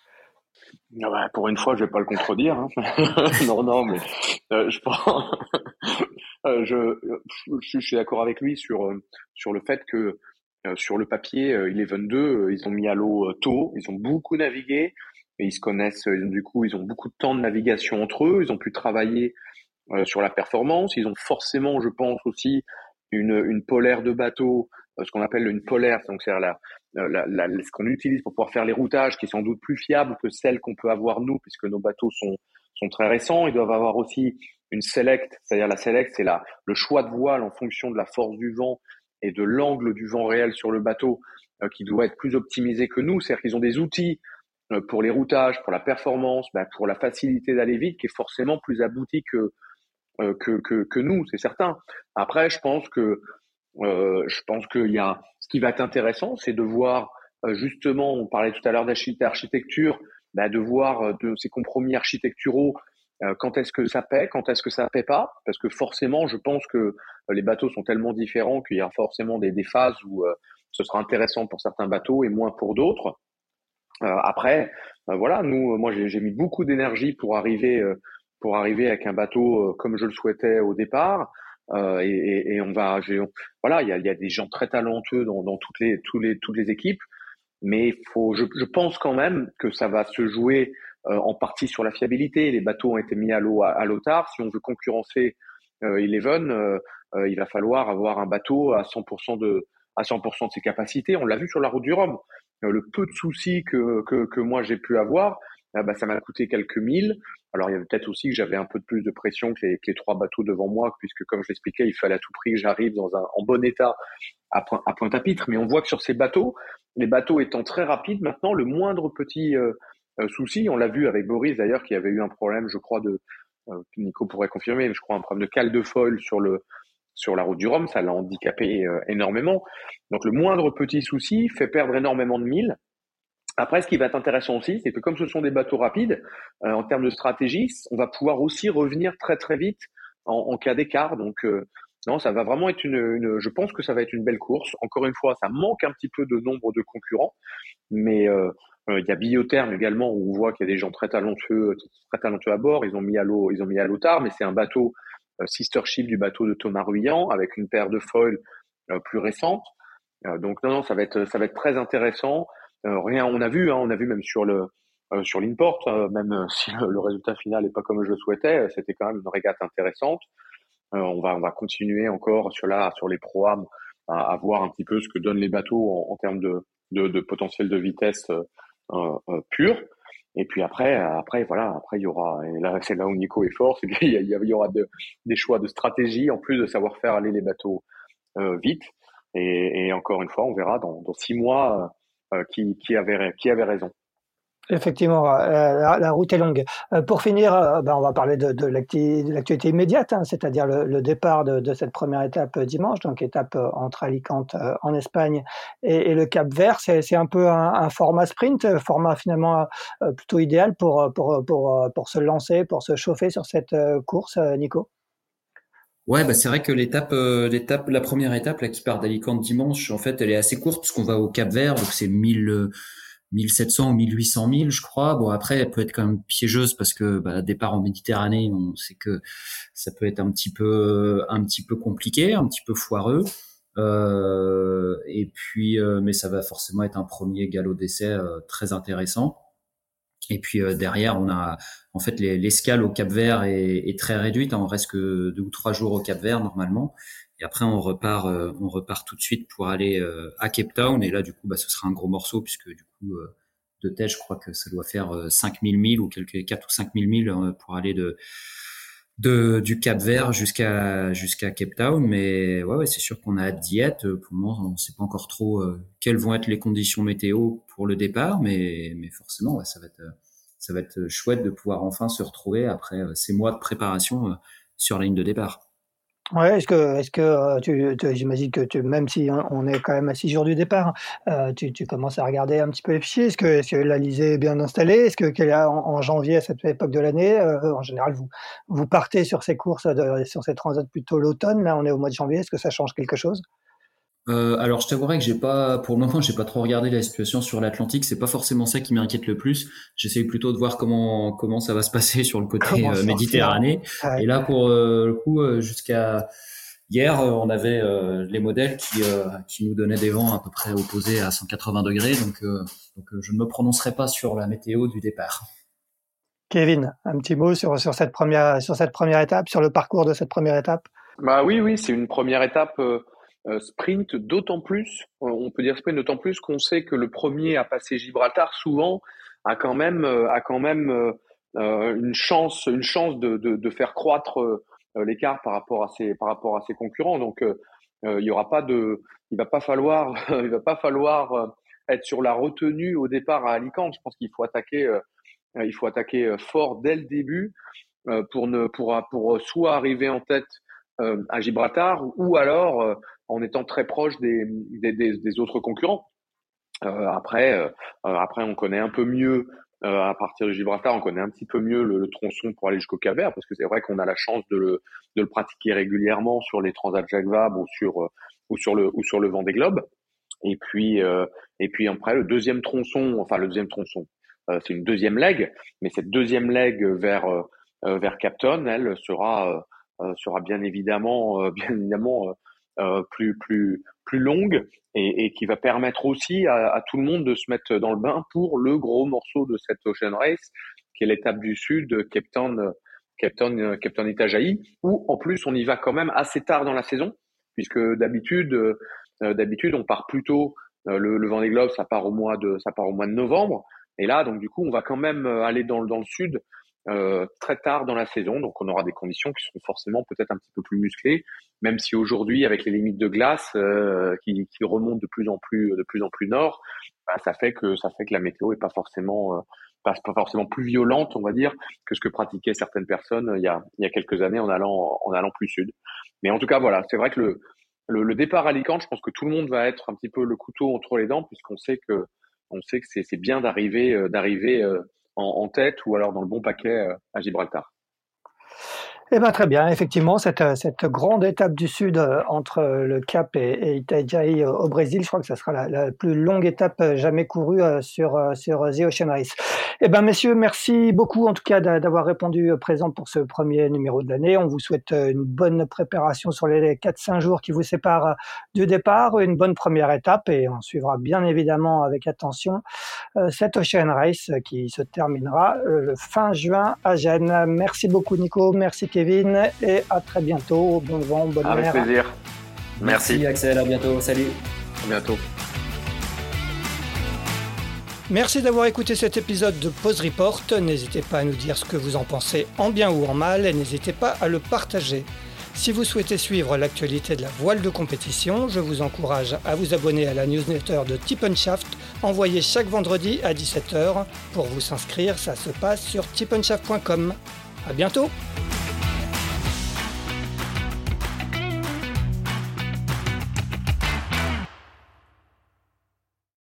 Ah bah, Pour une fois, je vais pas le contredire. Hein. non, non, mais euh, je pense. Euh, je, suis d'accord avec lui sur sur le fait que sur le papier, il est 22, ils ont mis à l'eau tôt, ils ont beaucoup navigué, ils se connaissent. Du coup, ils ont beaucoup de temps de navigation entre eux. Ils ont pu travailler sur la performance. Ils ont forcément, je pense aussi, une, une polaire de bateau ce qu'on appelle une polaire, c'est la, la, la, ce qu'on utilise pour pouvoir faire les routages, qui est sans doute plus fiable que celle qu'on peut avoir nous, puisque nos bateaux sont, sont très récents. Ils doivent avoir aussi une select, c'est-à-dire la select, c'est le choix de voile en fonction de la force du vent et de l'angle du vent réel sur le bateau, euh, qui doit être plus optimisé que nous. C'est-à-dire qu'ils ont des outils euh, pour les routages, pour la performance, bah, pour la facilité d'aller vite, qui est forcément plus abouti que, que, que nous, c'est certain. Après, je pense que euh, je pense qu'il y a ce qui va être intéressant, c'est de voir euh, justement, on parlait tout à l'heure d'architecture, bah, de voir euh, de ces compromis architecturaux quand est-ce que ça paie, quand est-ce que ça paie pas, parce que forcément, je pense que les bateaux sont tellement différents qu'il y a forcément des, des phases où ce sera intéressant pour certains bateaux et moins pour d'autres. après, voilà, nous, moi, j'ai mis beaucoup d'énergie pour arriver, pour arriver avec un bateau comme je le souhaitais au départ. Euh, et, et, on va, voilà, il y a, y a, des gens très talentueux dans, dans toutes les, toutes les, toutes les équipes, mais faut, je, je, pense quand même que ça va se jouer en partie sur la fiabilité. Les bateaux ont été mis à l'eau à, l'eau tard. Si on veut concurrencer Eleven, il va falloir avoir un bateau à 100% de à 100% de ses capacités. On l'a vu sur la route du Rhum. le peu de soucis que, que, que moi j'ai pu avoir, bah, ça m'a coûté quelques milles. Alors il y avait peut-être aussi que j'avais un peu de plus de pression que les, trois bateaux devant moi, puisque comme je l'expliquais, il fallait à tout prix que j'arrive dans un en bon état à, point, à Pointe-à-Pitre. Mais on voit que sur ces bateaux, les bateaux étant très rapides, maintenant le moindre petit euh, euh, souci, on l'a vu avec Boris d'ailleurs, qui avait eu un problème, je crois de euh, Nico pourrait confirmer, je crois un problème de cale de foil sur le sur la route du Rhum, ça l'a handicapé énormément. Donc le moindre petit souci fait perdre énormément de milles. Après, ce qui va être intéressant aussi, c'est que comme ce sont des bateaux rapides, euh, en termes de stratégie, on va pouvoir aussi revenir très très vite en, en cas d'écart. Donc, euh, non, ça va vraiment être une, une, Je pense que ça va être une belle course. Encore une fois, ça manque un petit peu de nombre de concurrents, mais euh, il y a Biotherm également où on voit qu'il y a des gens très talentueux, très talentueux à bord. Ils ont mis à l'eau, ils ont mis à l'eau tard, mais c'est un bateau sister ship du bateau de Thomas Ruyant avec une paire de foils plus récente. donc non, non, ça va être ça va être très intéressant. Euh, rien, on a vu, hein, on a vu même sur le euh, sur l'InPort, euh, même si le, résultat final n'est pas comme je le souhaitais, c'était quand même une régate intéressante. on va on va continuer encore sur là sur les programmes à, à, voir un petit peu ce que donnent les bateaux en, en termes de, de, de, potentiel de vitesse euh, pur. Et puis après, après voilà, après il y aura, et là c'est là où Nico est fort, c'est qu'il y, y, aura de, des choix de stratégie en plus de savoir faire aller les bateaux euh, vite. Et, et, encore une fois, on verra dans, dans six mois qui, qui, avait, qui avait raison. Effectivement, euh, la, route est longue. Euh, pour finir, ben on va parler de, l'actualité immédiate, hein, c'est-à-dire le, départ de, cette première étape dimanche, donc étape entre Alicante en Espagne et, et le Cap Vert. C'est un peu un, un, format sprint, format finalement plutôt idéal pour, pour, pour, pour se lancer, pour se chauffer sur cette course, Nico? Ouais, bah c'est vrai que l'étape, euh, l'étape, la première étape là qui part d'Alicante dimanche, en fait, elle est assez courte parce qu'on va au Cap Vert, donc c'est 1000, 1700 ou 1800 milles, je crois. Bon, après, elle peut être quand même piégeuse parce que bah, départ en Méditerranée, on sait que ça peut être un petit peu, un petit peu compliqué, un petit peu foireux. Euh, et puis, euh, mais ça va forcément être un premier galop d'essai euh, très intéressant. Et puis euh, derrière, on a en fait l'escale au Cap Vert est, très réduite. Hein. On reste que deux ou trois jours au Cap Vert normalement. Et après, on repart, euh, on repart tout de suite pour aller euh, à Cape Town. Et là, du coup, bah, ce sera un gros morceau puisque du coup, de tête, je crois que ça doit faire 5000 milles ou quelques 4 ou 5000 milles pour aller de, de du Cap Vert jusqu'à jusqu'à Cape Town. Mais ouais, c'est sûr qu'on a hâte. Pour le moment, on ne sait pas encore trop quelles vont être les conditions météo pour le départ, mais mais forcément, ça va être ça va être chouette de pouvoir enfin se retrouver après euh, ces mois de préparation euh, sur la ligne de départ. Ouais, est-ce que, est-ce que euh, tu, j'imagine que tu, même si on est quand même à six jours du départ, tu, tu, commences à regarder un petit peu les fichiers. Est-ce que, est-ce que l'Alizé est bien installée? Est-ce que en, en, janvier, à cette époque de l'année, en général, vous, vous partez sur ces courses, sur ces transats plutôt l'automne. Là, on est au mois de janvier. Est-ce que ça change quelque chose? Euh, alors, je t'avouerais que j'ai pas, pour le moment, j'ai pas trop regardé la situation sur l'Atlantique. C'est pas forcément ça qui m'inquiète le plus. J'essaye plutôt de voir comment comment ça va se passer sur le côté euh, Méditerranée. Et là, pour euh, le coup, euh, jusqu'à hier, on avait les modèles qui qui nous donnaient des vents à peu près opposés à 180 degrés. Donc, donc, je ne me prononcerai pas sur la météo du départ. Kevin, un petit mot sur sur cette première sur cette première étape, sur le parcours de cette première étape? Bah oui, oui, c'est une première étape euh, sprint d'autant plus, euh, on peut dire sprint d'autant plus qu'on sait que le premier à passer Gibraltar souvent a quand même euh, a quand même une chance une chance de, de, de faire croître l'écart par rapport à ses par rapport à ses concurrents. Donc il y aura pas de il va pas falloir il va pas falloir être sur la retenue au départ à Alicante. Je pense qu'il faut attaquer il faut attaquer fort dès le début pour ne pour pour soit arriver en tête à Gibraltar ou alors en étant très proche des, des, des, autres concurrents. Euh, après, euh, après, on connaît un peu mieux euh, à partir de Gibraltar, on connaît un petit peu mieux le, tronçon pour aller jusqu'au Cap-Vert, parce que c'est vrai qu'on a la chance de le, de le pratiquer régulièrement sur les Transat Jacques ou sur ou sur le ou sur le Vendée Globe. Et puis et puis après le deuxième tronçon, enfin le deuxième tronçon, c'est une deuxième leg, mais cette deuxième leg vers vers Capton, elle sera sera bien évidemment bien évidemment euh, plus plus plus longue et, qui va permettre aussi à, tout le monde de se mettre dans le bain pour le gros morceau de cette Ocean Race qui est l'étape du sud, Cape Town, Cape Town, Cape Town Itajaí, où en plus on y va quand même assez tard dans la saison, puisque d'habitude, d'habitude on part plutôt le, le Vendée Globe, ça part au mois de, ça part au mois de novembre. Et là, donc du coup, on va quand même aller dans, dans le sud euh, très tard dans la saison, donc on aura des conditions qui seront forcément peut-être un petit peu plus musclées, même si aujourd'hui, avec les limites de glace euh, qui, qui, remontent de plus en plus, de plus en plus nord, bah, ça fait que ça fait que la météo est pas forcément euh, pas, forcément plus violente, on va dire, que ce que pratiquaient certaines personnes il y a, il y a quelques années en allant en allant plus sud. Mais en tout cas, voilà, c'est vrai que le, le, le départ à Alicante, je pense que tout le monde va être un petit peu le couteau entre les dents, puisqu'on sait que on sait que c'est bien d'arriver d'arriver en, tête ou alors dans le bon paquet euh, à Gibraltar? Eh ben, très bien, effectivement, cette, cette grande étape du sud euh, entre le Cap et, et Itajaí au Brésil, je crois que ce sera la, plus longue étape jamais courue sur, sur The Ocean Race. Eh ben, messieurs, merci beaucoup en tout cas d'avoir répondu présent pour ce premier numéro de l'année. On vous souhaite une bonne préparation sur les 4-5 jours qui vous séparent du départ, une bonne première étape et on suivra bien évidemment avec attention euh, cette Ocean Race qui se terminera euh, le fin juin à Gênes. Merci beaucoup Nico, merci Kevin et à très bientôt. Bon vent, bonne Avec mer. plaisir. Merci. Merci Axel, à bientôt. Salut. À bientôt. Merci d'avoir écouté cet épisode de Pause Report. N'hésitez pas à nous dire ce que vous en pensez en bien ou en mal et n'hésitez pas à le partager. Si vous souhaitez suivre l'actualité de la voile de compétition, je vous encourage à vous abonner à la newsletter de Tippenshaft envoyée chaque vendredi à 17h. Pour vous inscrire, ça se passe sur tippenshaft.com. À bientôt!